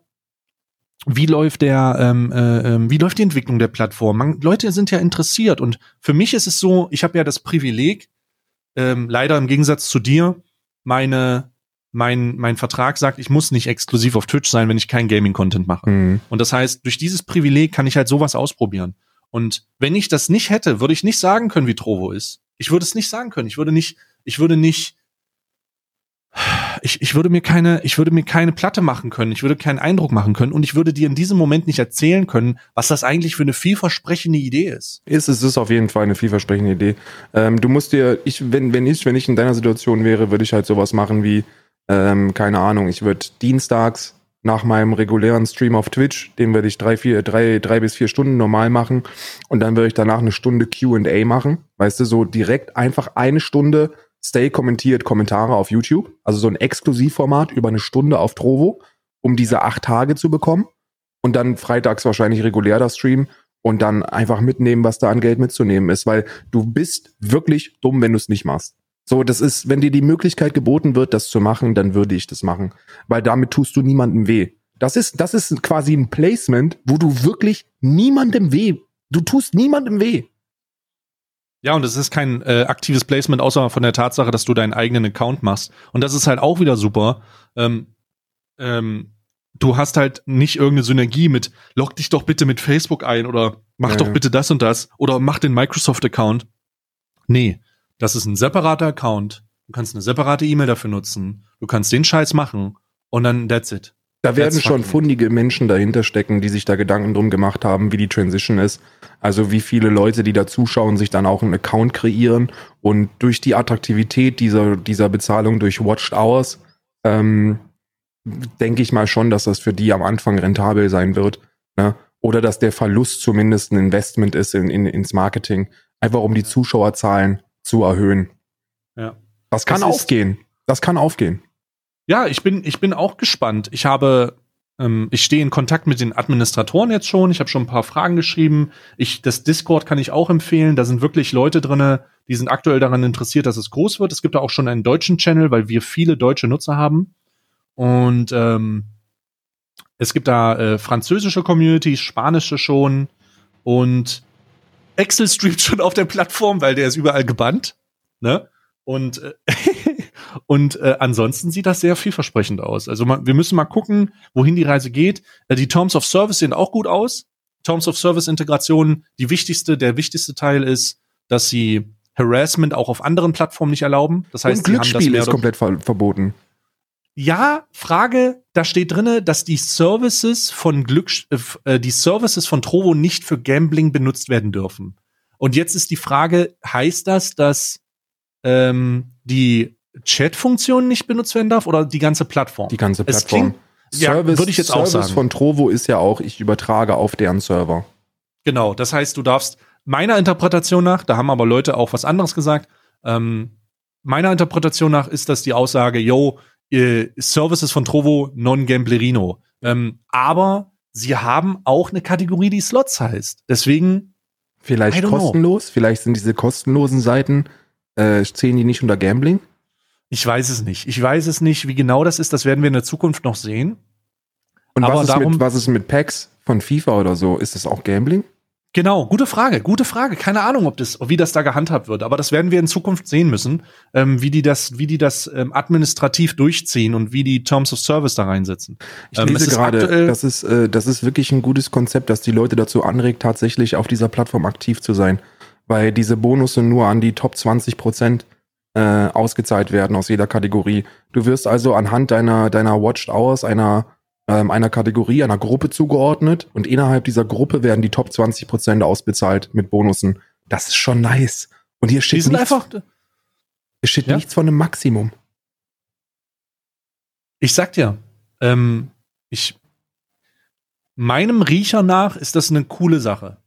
wie läuft der, ähm, äh, ähm, wie läuft die Entwicklung der Plattform? Man, Leute sind ja interessiert und für mich ist es so, ich habe ja das Privileg, ähm, leider im Gegensatz zu dir, meine, mein, mein Vertrag sagt, ich muss nicht exklusiv auf Twitch sein, wenn ich kein Gaming-Content mache. Mhm. Und das heißt, durch dieses Privileg kann ich halt sowas ausprobieren. Und wenn ich das nicht hätte, würde ich nicht sagen können, wie Trovo ist. Ich würde es nicht sagen können. Ich würde nicht, ich würde nicht, ich, ich würde mir keine, ich würde mir keine Platte machen können. Ich würde keinen Eindruck machen können. Und ich würde dir in diesem Moment nicht erzählen können, was das eigentlich für eine vielversprechende Idee ist. Ist, es ist auf jeden Fall eine vielversprechende Idee. Ähm, du musst dir, ich, wenn, wenn ich, wenn ich in deiner Situation wäre, würde ich halt sowas machen wie, ähm, keine Ahnung, ich würde dienstags nach meinem regulären Stream auf Twitch, den werde ich drei, vier, drei, drei bis vier Stunden normal machen und dann würde ich danach eine Stunde QA machen. Weißt du, so direkt einfach eine Stunde Stay kommentiert Kommentare auf YouTube, also so ein Exklusivformat über eine Stunde auf Trovo, um diese acht Tage zu bekommen. Und dann freitags wahrscheinlich regulär das Stream und dann einfach mitnehmen, was da an Geld mitzunehmen ist, weil du bist wirklich dumm, wenn du es nicht machst. So, das ist, wenn dir die Möglichkeit geboten wird, das zu machen, dann würde ich das machen, weil damit tust du niemandem weh. Das ist, das ist quasi ein Placement, wo du wirklich niemandem weh, du tust niemandem weh. Ja, und es ist kein äh, aktives Placement, außer von der Tatsache, dass du deinen eigenen Account machst. Und das ist halt auch wieder super. Ähm, ähm, du hast halt nicht irgendeine Synergie mit, log dich doch bitte mit Facebook ein oder mach Ja, doch ja. bitte das und das oder mach den Microsoft-Account. Nee, das ist ein separater Account. Du kannst eine separate E-Mail dafür nutzen. Du kannst den Scheiß machen und dann that's it. Da werden That's schon fundige Menschen dahinter stecken, die sich da Gedanken drum gemacht haben, wie die Transition ist. Also wie viele Leute, die da zuschauen, sich dann auch einen Account kreieren und durch die Attraktivität dieser, dieser Bezahlung durch Watched Hours, ähm, denke ich mal schon, dass das für die am Anfang rentabel sein wird. Ne? Oder dass der Verlust zumindest ein Investment ist in, in, ins Marketing, einfach um die Zuschauerzahlen zu erhöhen. Ja. Das kann Das aufgehen. Das kann aufgehen. Ja, ich bin, ich bin auch gespannt. Ich habe, ähm, ich stehe in Kontakt mit den Administratoren jetzt schon. Ich habe schon ein paar Fragen geschrieben. Ich, das Discord kann ich auch empfehlen. Da sind wirklich Leute drinne, die sind aktuell daran interessiert, dass es groß wird. Es gibt da auch schon einen deutschen Channel, weil wir viele deutsche Nutzer haben. Und ähm, es gibt da äh, französische Communities, spanische schon und Excel streamt schon auf der Plattform, weil der ist überall gebannt. Ne? Und äh, und äh, ansonsten sieht das sehr vielversprechend aus. Also man, wir müssen mal gucken, wohin die Reise geht. Äh, die Terms of Service sehen auch gut aus. Terms of Service Integration, die wichtigste, der wichtigste Teil ist, dass sie Harassment auch auf anderen Plattformen nicht erlauben. Das heißt, und sie haben das Glücksspiel ist komplett ver verboten. ja, Frage, da steht drinne, dass die Services von Glück, äh, äh, die Services von Trovo nicht für Gambling benutzt werden dürfen. Und jetzt ist die Frage, heißt das, dass ähm, die Chat-Funktion nicht benutzt werden darf oder die ganze Plattform? Die ganze Plattform. klingt- ja, würde ich jetzt auch Service sagen. von Trovo ist ja auch, ich übertrage auf deren Server. Genau, das heißt, du darfst meiner Interpretation nach, da haben aber Leute auch was anderes gesagt, ähm, meiner Interpretation nach ist das die Aussage, yo, äh, Services von Trovo non gamblerino. Ähm, aber sie haben auch eine Kategorie, die Slots heißt. Deswegen, Vielleicht don't know. kostenlos, vielleicht sind diese kostenlosen Seiten, äh, zählen die nicht unter Gambling? Ich weiß es nicht. Ich weiß es nicht, wie genau das ist. Das werden wir in der Zukunft noch sehen. Und Aber was ist, darum- mit, was ist mit Packs von FIFA oder so? Ist das auch Gambling? Genau, gute Frage, gute Frage. Keine Ahnung, ob das, wie das da gehandhabt wird, aber das werden wir in Zukunft sehen müssen, ähm, wie die das, wie die das ähm, administrativ durchziehen und wie die Terms of Service da reinsetzen. Ich ähm, lese gerade, das ist, äh, das ist wirklich ein gutes Konzept, das die Leute dazu anregt, tatsächlich auf dieser Plattform aktiv zu sein, weil diese Bonusse nur an die Top 20 Prozent äh, ausgezahlt werden aus jeder Kategorie. Du wirst also anhand deiner deiner Watched Hours einer ähm, einer Kategorie, einer Gruppe zugeordnet und innerhalb dieser Gruppe werden die Top 20 Prozent ausbezahlt mit Bonussen. Das ist schon nice. Und hier steht, nichts, einfach, hier steht ja? nichts von einem Maximum. Ich sag dir, ähm, ich meinem Riecher nach ist das eine coole Sache.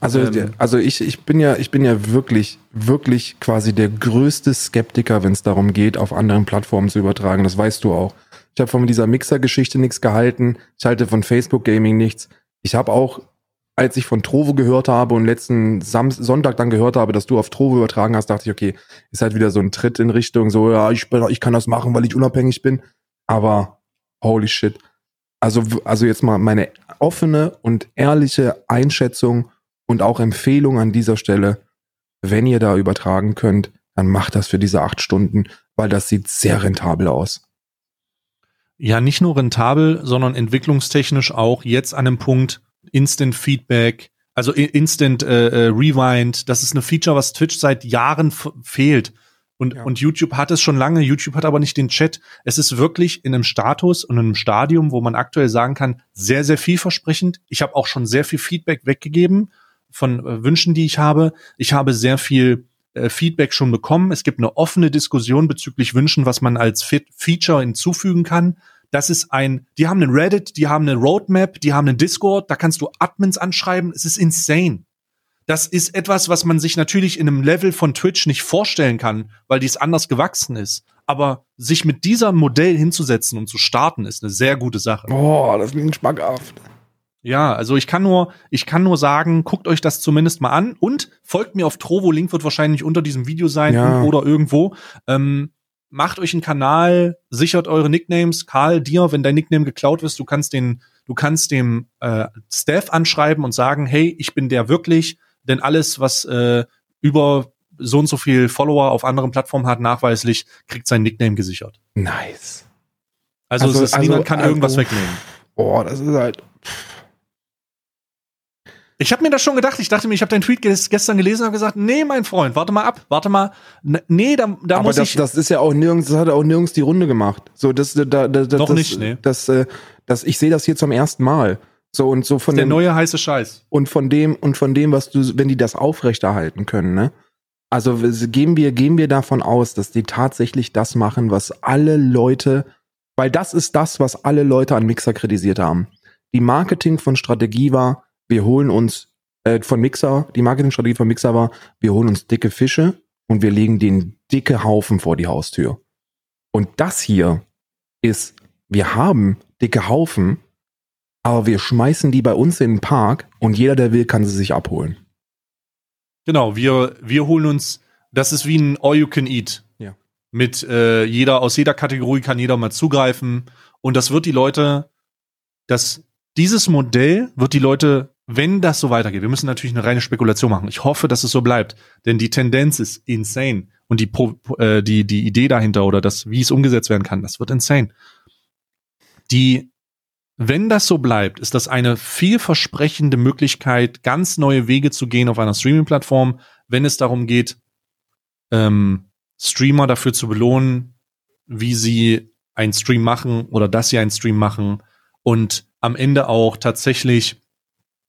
Also, ähm, also ich, ich bin ja, ich bin ja wirklich, wirklich quasi der größte Skeptiker, wenn es darum geht, auf anderen Plattformen zu übertragen. Das weißt du auch. Ich habe von dieser Mixer-Geschichte nichts gehalten. Ich halte von Facebook Gaming nichts. Ich habe auch, als ich von Trovo gehört habe und letzten Sam Sonntag dann gehört habe, dass du auf Trovo übertragen hast, dachte ich, okay, ist halt wieder so ein Tritt in Richtung so, ja, ich, bin, ich kann das machen, weil ich unabhängig bin. Aber holy shit. Also, also jetzt mal meine offene und ehrliche Einschätzung und auch Empfehlung an dieser Stelle. Wenn ihr da übertragen könnt, dann macht das für diese acht Stunden, weil das sieht sehr rentabel aus ja nicht nur rentabel, sondern entwicklungstechnisch auch jetzt an einem Punkt Instant Feedback, also Instant äh, äh, Rewind. Das ist eine Feature, was Twitch seit Jahren fehlt. Und, ja. und YouTube hat es schon lange, YouTube hat aber nicht den Chat. Es ist wirklich in einem Status und einem Stadium, wo man aktuell sagen kann, sehr, sehr vielversprechend. Ich habe auch schon sehr viel Feedback weggegeben von äh, Wünschen, die ich habe. Ich habe sehr viel äh, Feedback schon bekommen. Es gibt eine offene Diskussion bezüglich Wünschen, was man als Fit Feature hinzufügen kann. Das ist ein, die haben einen Reddit, die haben eine Roadmap, die haben einen Discord, da kannst du Admins anschreiben. Es ist insane. Das ist etwas, was man sich natürlich in einem Level von Twitch nicht vorstellen kann, weil dies anders gewachsen ist. Aber sich mit dieser Modell hinzusetzen und zu starten, ist eine sehr gute Sache. Boah, das klingt schmackhaft. Ja, also ich kann nur, ich kann nur sagen, guckt euch das zumindest mal an und folgt mir auf Trovo. Link wird wahrscheinlich unter diesem Video sein ja. oder irgendwo. Ähm, macht euch einen Kanal, sichert eure Nicknames. Karl, dir, wenn dein Nickname geklaut wird, du kannst den, du kannst dem äh, Staff anschreiben und sagen, hey, ich bin der wirklich, denn alles, was äh, über so und so viel Follower auf anderen Plattformen hat, nachweislich, kriegt sein Nickname gesichert. Nice. Also, also, ist, also niemand kann also, irgendwas wegnehmen. Boah, das ist halt. Ich habe mir das schon gedacht. Ich dachte mir, ich habe deinen Tweet gestern gelesen und habe gesagt, nee, mein Freund, warte mal ab, warte mal. Nee, da, da Aber muss das, ich. das ist ja auch nirgends, das hat auch nirgends die Runde gemacht. So, das, da, da, das, Noch das, nicht, nee. Das, das, das, ich sehe das hier zum ersten Mal. So und so von der dem, neue heiße Scheiß. Und von dem und von dem, was du, wenn die das aufrechterhalten können, ne? Also gehen wir, gehen wir davon aus, dass die tatsächlich das machen, was alle Leute, weil das ist das, was alle Leute an Mixer kritisiert haben. Die Marketing von Strategie war, wir holen uns äh, von Mixer, die Marketingstrategie von Mixer war, wir holen uns dicke Fische und wir legen den dicke Haufen vor die Haustür. Und das hier ist, wir haben dicke Haufen, aber wir schmeißen die bei uns in den Park und jeder, der will, kann sie sich abholen. Genau, wir, wir holen uns, das ist wie ein All You Can Eat. Ja. Mit äh, jeder, aus jeder Kategorie kann jeder mal zugreifen. Und das wird die Leute, das, dieses Modell wird die Leute wenn das so weitergeht, wir müssen natürlich eine reine Spekulation machen. Ich hoffe, dass es so bleibt, denn die Tendenz ist insane und die äh, die die Idee dahinter oder das wie es umgesetzt werden kann, das wird insane. Die wenn das so bleibt, ist das eine vielversprechende Möglichkeit, ganz neue Wege zu gehen auf einer Streaming-Plattform, wenn es darum geht, ähm, Streamer dafür zu belohnen, wie sie einen Stream machen oder dass sie einen Stream machen und am Ende auch tatsächlich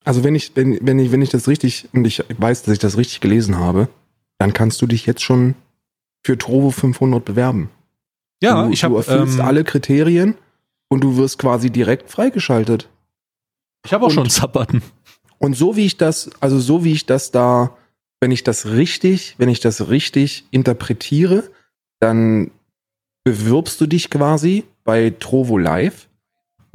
also wenn ich, wenn, wenn ich, wenn ich das richtig, und ich weiß, dass ich das richtig gelesen habe, dann kannst du dich jetzt schon für Trovo 500 bewerben. Ja, du, ich habe. Du erfüllst ähm, alle Kriterien und du wirst quasi direkt freigeschaltet. Ich habe auch und, schon einen Sub-Button. Und so wie ich das, also so wie ich das da, wenn ich das richtig, wenn ich das richtig interpretiere, dann bewirbst du dich quasi bei Trovo Live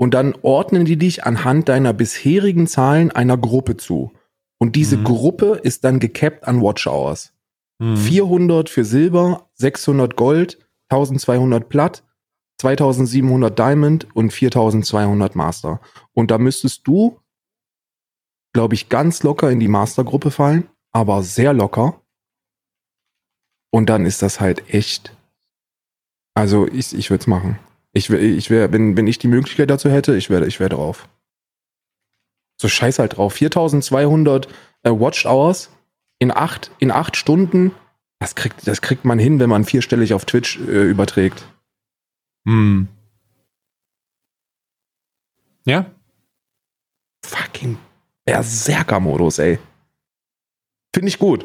und dann ordnen die dich anhand deiner bisherigen Zahlen einer Gruppe zu. Und diese mhm. Gruppe ist dann gecapped an Watch Hours. Mhm. 400 für Silber, 600 Gold, 1200 Platt, 2700 Diamond und 4200 Master. Und da müsstest du glaube ich, ganz locker in die Mastergruppe fallen, aber sehr locker. Und dann ist das halt echt. Also ich, ich würde es machen. Ich wäre, ich wär, wenn, wenn ich die Möglichkeit dazu hätte, ich wäre ich wär drauf. So scheiß halt drauf. 4200 äh, Watched Hours in acht, in acht Stunden. Das kriegt, das kriegt man hin, wenn man vierstellig auf Twitch äh, überträgt. Hm. Ja? Fucking Berserker-Modus, ey. Finde ich gut.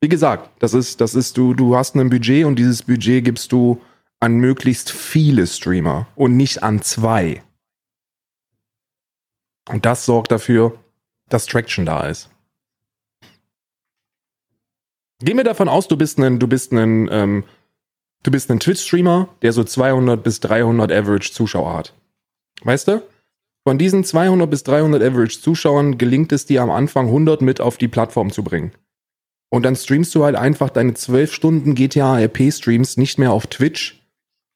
Wie gesagt, das ist, das ist, du, du hast ein Budget und dieses Budget gibst du an möglichst viele Streamer und nicht an zwei. Und das sorgt dafür, dass Traction da ist. Gehen wir davon aus, du bist ein, du bist ein, ähm, du bist ein Twitch-Streamer, der so 200 bis 300 Average Zuschauer hat. Weißt du? Von diesen 200 bis 300 Average Zuschauern gelingt es dir am Anfang 100 mit auf die Plattform zu bringen. Und dann streamst du halt einfach deine 12 Stunden GTA RP Streams nicht mehr auf Twitch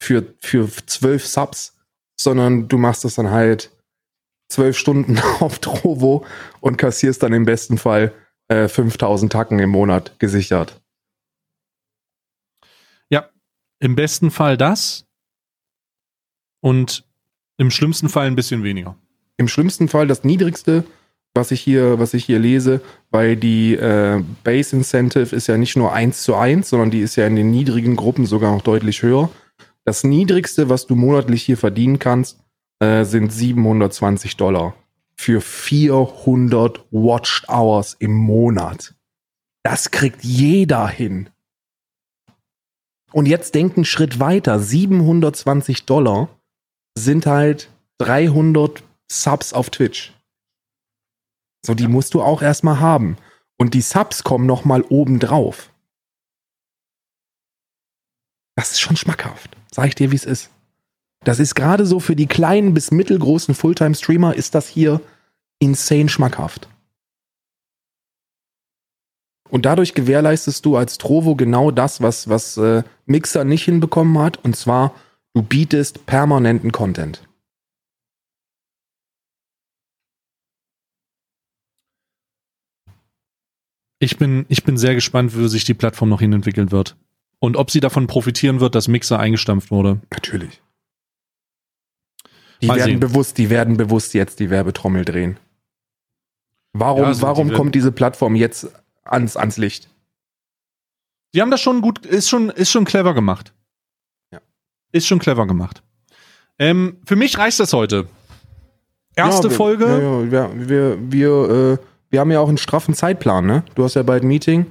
für, für 12 Subs, sondern du machst das dann halt 12 Stunden auf Trovo und kassierst dann im besten Fall äh, 5000 Tacken im Monat gesichert. Ja, im besten Fall das und im schlimmsten Fall ein bisschen weniger. Im schlimmsten Fall das niedrigste, was ich hier, was ich hier lese, weil die äh, Base Incentive ist ja nicht nur 1 zu 1, sondern die ist ja in den niedrigen Gruppen sogar noch deutlich höher. Das niedrigste, was du monatlich hier verdienen kannst, äh, sind 720 Dollar für 400 Watched Hours im Monat. Das kriegt jeder hin. Und jetzt denkt einen Schritt weiter. 720 Dollar sind halt 300 Subs auf Twitch. So, die musst du auch erstmal haben. Und die Subs kommen nochmal oben drauf. Das ist schon schmackhaft. Sag ich dir, wie es ist. Das ist gerade so für die kleinen bis mittelgroßen Fulltime-Streamer ist das hier insane schmackhaft. Und dadurch gewährleistest du als Trovo genau das, was, was äh, Mixer nicht hinbekommen hat. Und zwar, du bietest permanenten Content. Ich bin, ich bin sehr gespannt, wie sich die Plattform noch hinentwickeln wird. Und ob sie davon profitieren wird, dass Mixer eingestampft wurde. Natürlich. Die werden bewusst, die werden bewusst jetzt die Werbetrommel drehen. Warum, ja, also warum die kommt diese Plattform jetzt ans, ans Licht? Die haben das schon gut, ist schon, ist schon clever gemacht. Ja. Ist schon clever gemacht. Ähm, für mich reicht das heute. Erste ja, wir, Folge. Ja, ja, wir, wir, wir, äh, wir haben ja auch einen straffen Zeitplan, ne? Du hast ja bald ein Meeting.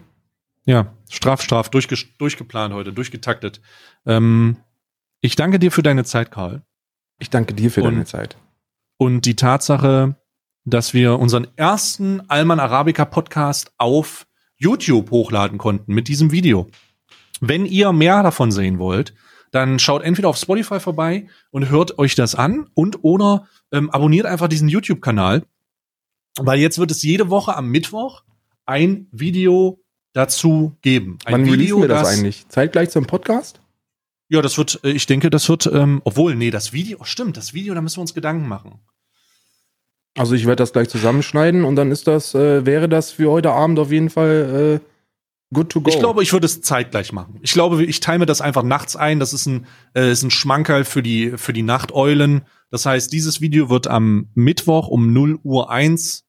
Ja, straff, straff, durchge durchgeplant heute, durchgetaktet. Ähm, ich danke dir für deine Zeit, Karl. Ich danke dir für und, deine Zeit. Und die Tatsache, dass wir unseren ersten Alman Arabica Podcast auf YouTube hochladen konnten mit diesem Video. Wenn ihr mehr davon sehen wollt, dann schaut entweder auf Spotify vorbei und hört euch das an und oder ähm, abonniert einfach diesen YouTube-Kanal, weil jetzt wird es jede Woche am Mittwoch ein Video dazu geben. Ein Wann Video, wir das, das eigentlich? Zeitgleich zum Podcast? Ja, das wird, äh, ich denke, das wird, ähm, obwohl, nee, das Video, stimmt, das Video, da müssen wir uns Gedanken machen. Also ich werde das gleich zusammenschneiden und dann ist das, äh, wäre das für heute Abend auf jeden Fall äh, good to go. Ich glaube, ich würde es zeitgleich machen. Ich glaube, ich teile mir das einfach nachts ein. Das ist ein, äh, ist ein Schmankerl für die, für die Nachteulen. Das heißt, dieses Video wird am Mittwoch um 0 Uhr 1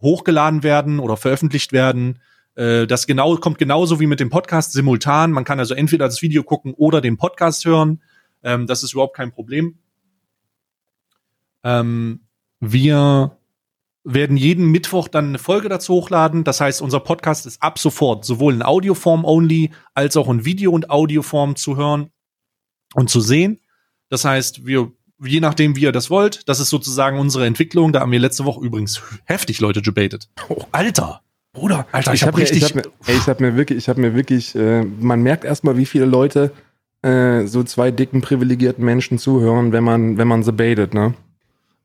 hochgeladen werden oder veröffentlicht werden. Äh, das genau, kommt genauso wie mit dem Podcast simultan. Man kann also entweder das Video gucken oder den Podcast hören. Ähm, das ist überhaupt kein Problem. Ähm, wir werden jeden Mittwoch dann eine Folge dazu hochladen. Das heißt, unser Podcast ist ab sofort sowohl in Audioform only als auch in Video- und Audioform zu hören und zu sehen. Das heißt, wir, je nachdem, wie ihr das wollt, das ist sozusagen unsere Entwicklung. Da haben wir letzte Woche übrigens heftig Leute debated. Oh, Alter! Bruder, Alter, ich, ich habe hab richtig. Mir, ich habe mir, hab mir wirklich, ich habe mir wirklich, äh, man merkt erstmal, wie viele Leute äh, so zwei dicken privilegierten Menschen zuhören, wenn man, wenn man sie baitet, ne?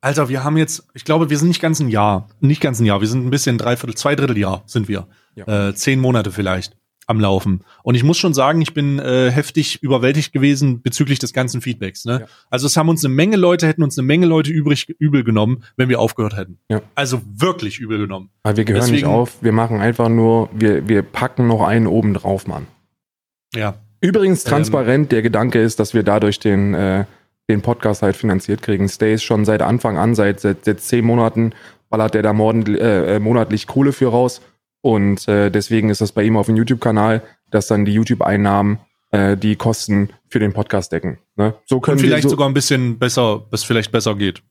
Alter, wir haben jetzt, ich glaube, wir sind nicht ganz ein Jahr, nicht ganz ein Jahr, wir sind ein bisschen dreiviertel, zwei Drittel Jahr sind wir, ja. äh, zehn Monate vielleicht. Am Laufen. Und ich muss schon sagen, ich bin äh, heftig überwältigt gewesen bezüglich des ganzen Feedbacks. Ne? Ja. Also es haben uns eine Menge Leute, hätten uns eine Menge Leute übrig übel genommen, wenn wir aufgehört hätten. Ja. Also wirklich übel genommen. Aber wir gehören nicht Deswegen- auf, wir machen einfach nur, wir, wir packen noch einen oben drauf, Mann. Ja. Übrigens Ähm. transparent, der Gedanke ist, dass wir dadurch den, äh, den Podcast halt finanziert kriegen. Stay ist schon seit Anfang an, seit, seit, seit zehn Monaten, ballert der da morden, äh, äh, monatlich Kohle für raus. Und äh, deswegen ist das bei ihm auf dem YouTube-Kanal, dass dann die YouTube-Einnahmen äh, die Kosten für den Podcast decken. Ne? So können Und vielleicht wir so, sogar ein bisschen besser, bis vielleicht besser geht.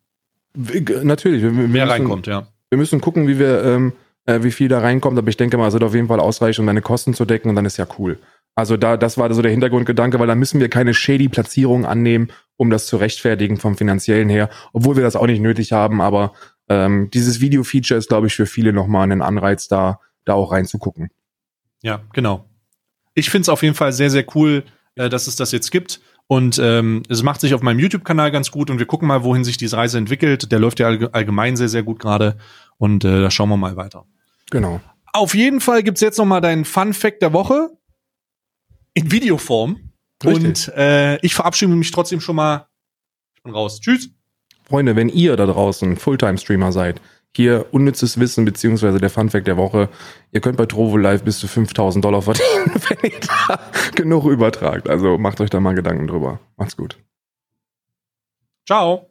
natürlich, wir, wir Mehr müssen, reinkommt, ja. wir müssen gucken, wie wir, ähm, äh, wie viel da reinkommt, aber ich denke mal, es wird auf jeden Fall ausreichen, um deine Kosten zu decken und dann ist ja cool. Also da, das war so der Hintergrundgedanke, weil da müssen wir keine shady Platzierung annehmen, um das zu rechtfertigen vom finanziellen her, obwohl wir das auch nicht nötig haben, aber ähm, dieses Video-Feature ist, glaube ich, für viele nochmal ein Anreiz, da, da auch reinzugucken. Ja, genau. Ich finde es auf jeden Fall sehr, sehr cool, äh, dass es das jetzt gibt. Und ähm, es macht sich auf meinem YouTube-Kanal ganz gut und wir gucken mal, wohin sich diese Reise entwickelt. Der läuft ja allge- allgemein sehr, sehr gut gerade. Und äh, da schauen wir mal weiter. Genau. Auf jeden Fall gibt's jetzt noch mal deinen Fun Fact der Woche in Videoform. Richtig. Und äh, ich verabschiede mich trotzdem schon mal. Ich bin raus. Tschüss. Freunde, wenn ihr da draußen Fulltime-Streamer seid, hier unnützes Wissen beziehungsweise der Funfact der Woche, ihr könnt bei Trovo Live bis zu 5000 Dollar verdienen, wenn ihr da genug übertragt. Also macht euch da mal Gedanken drüber. Macht's gut. Ciao.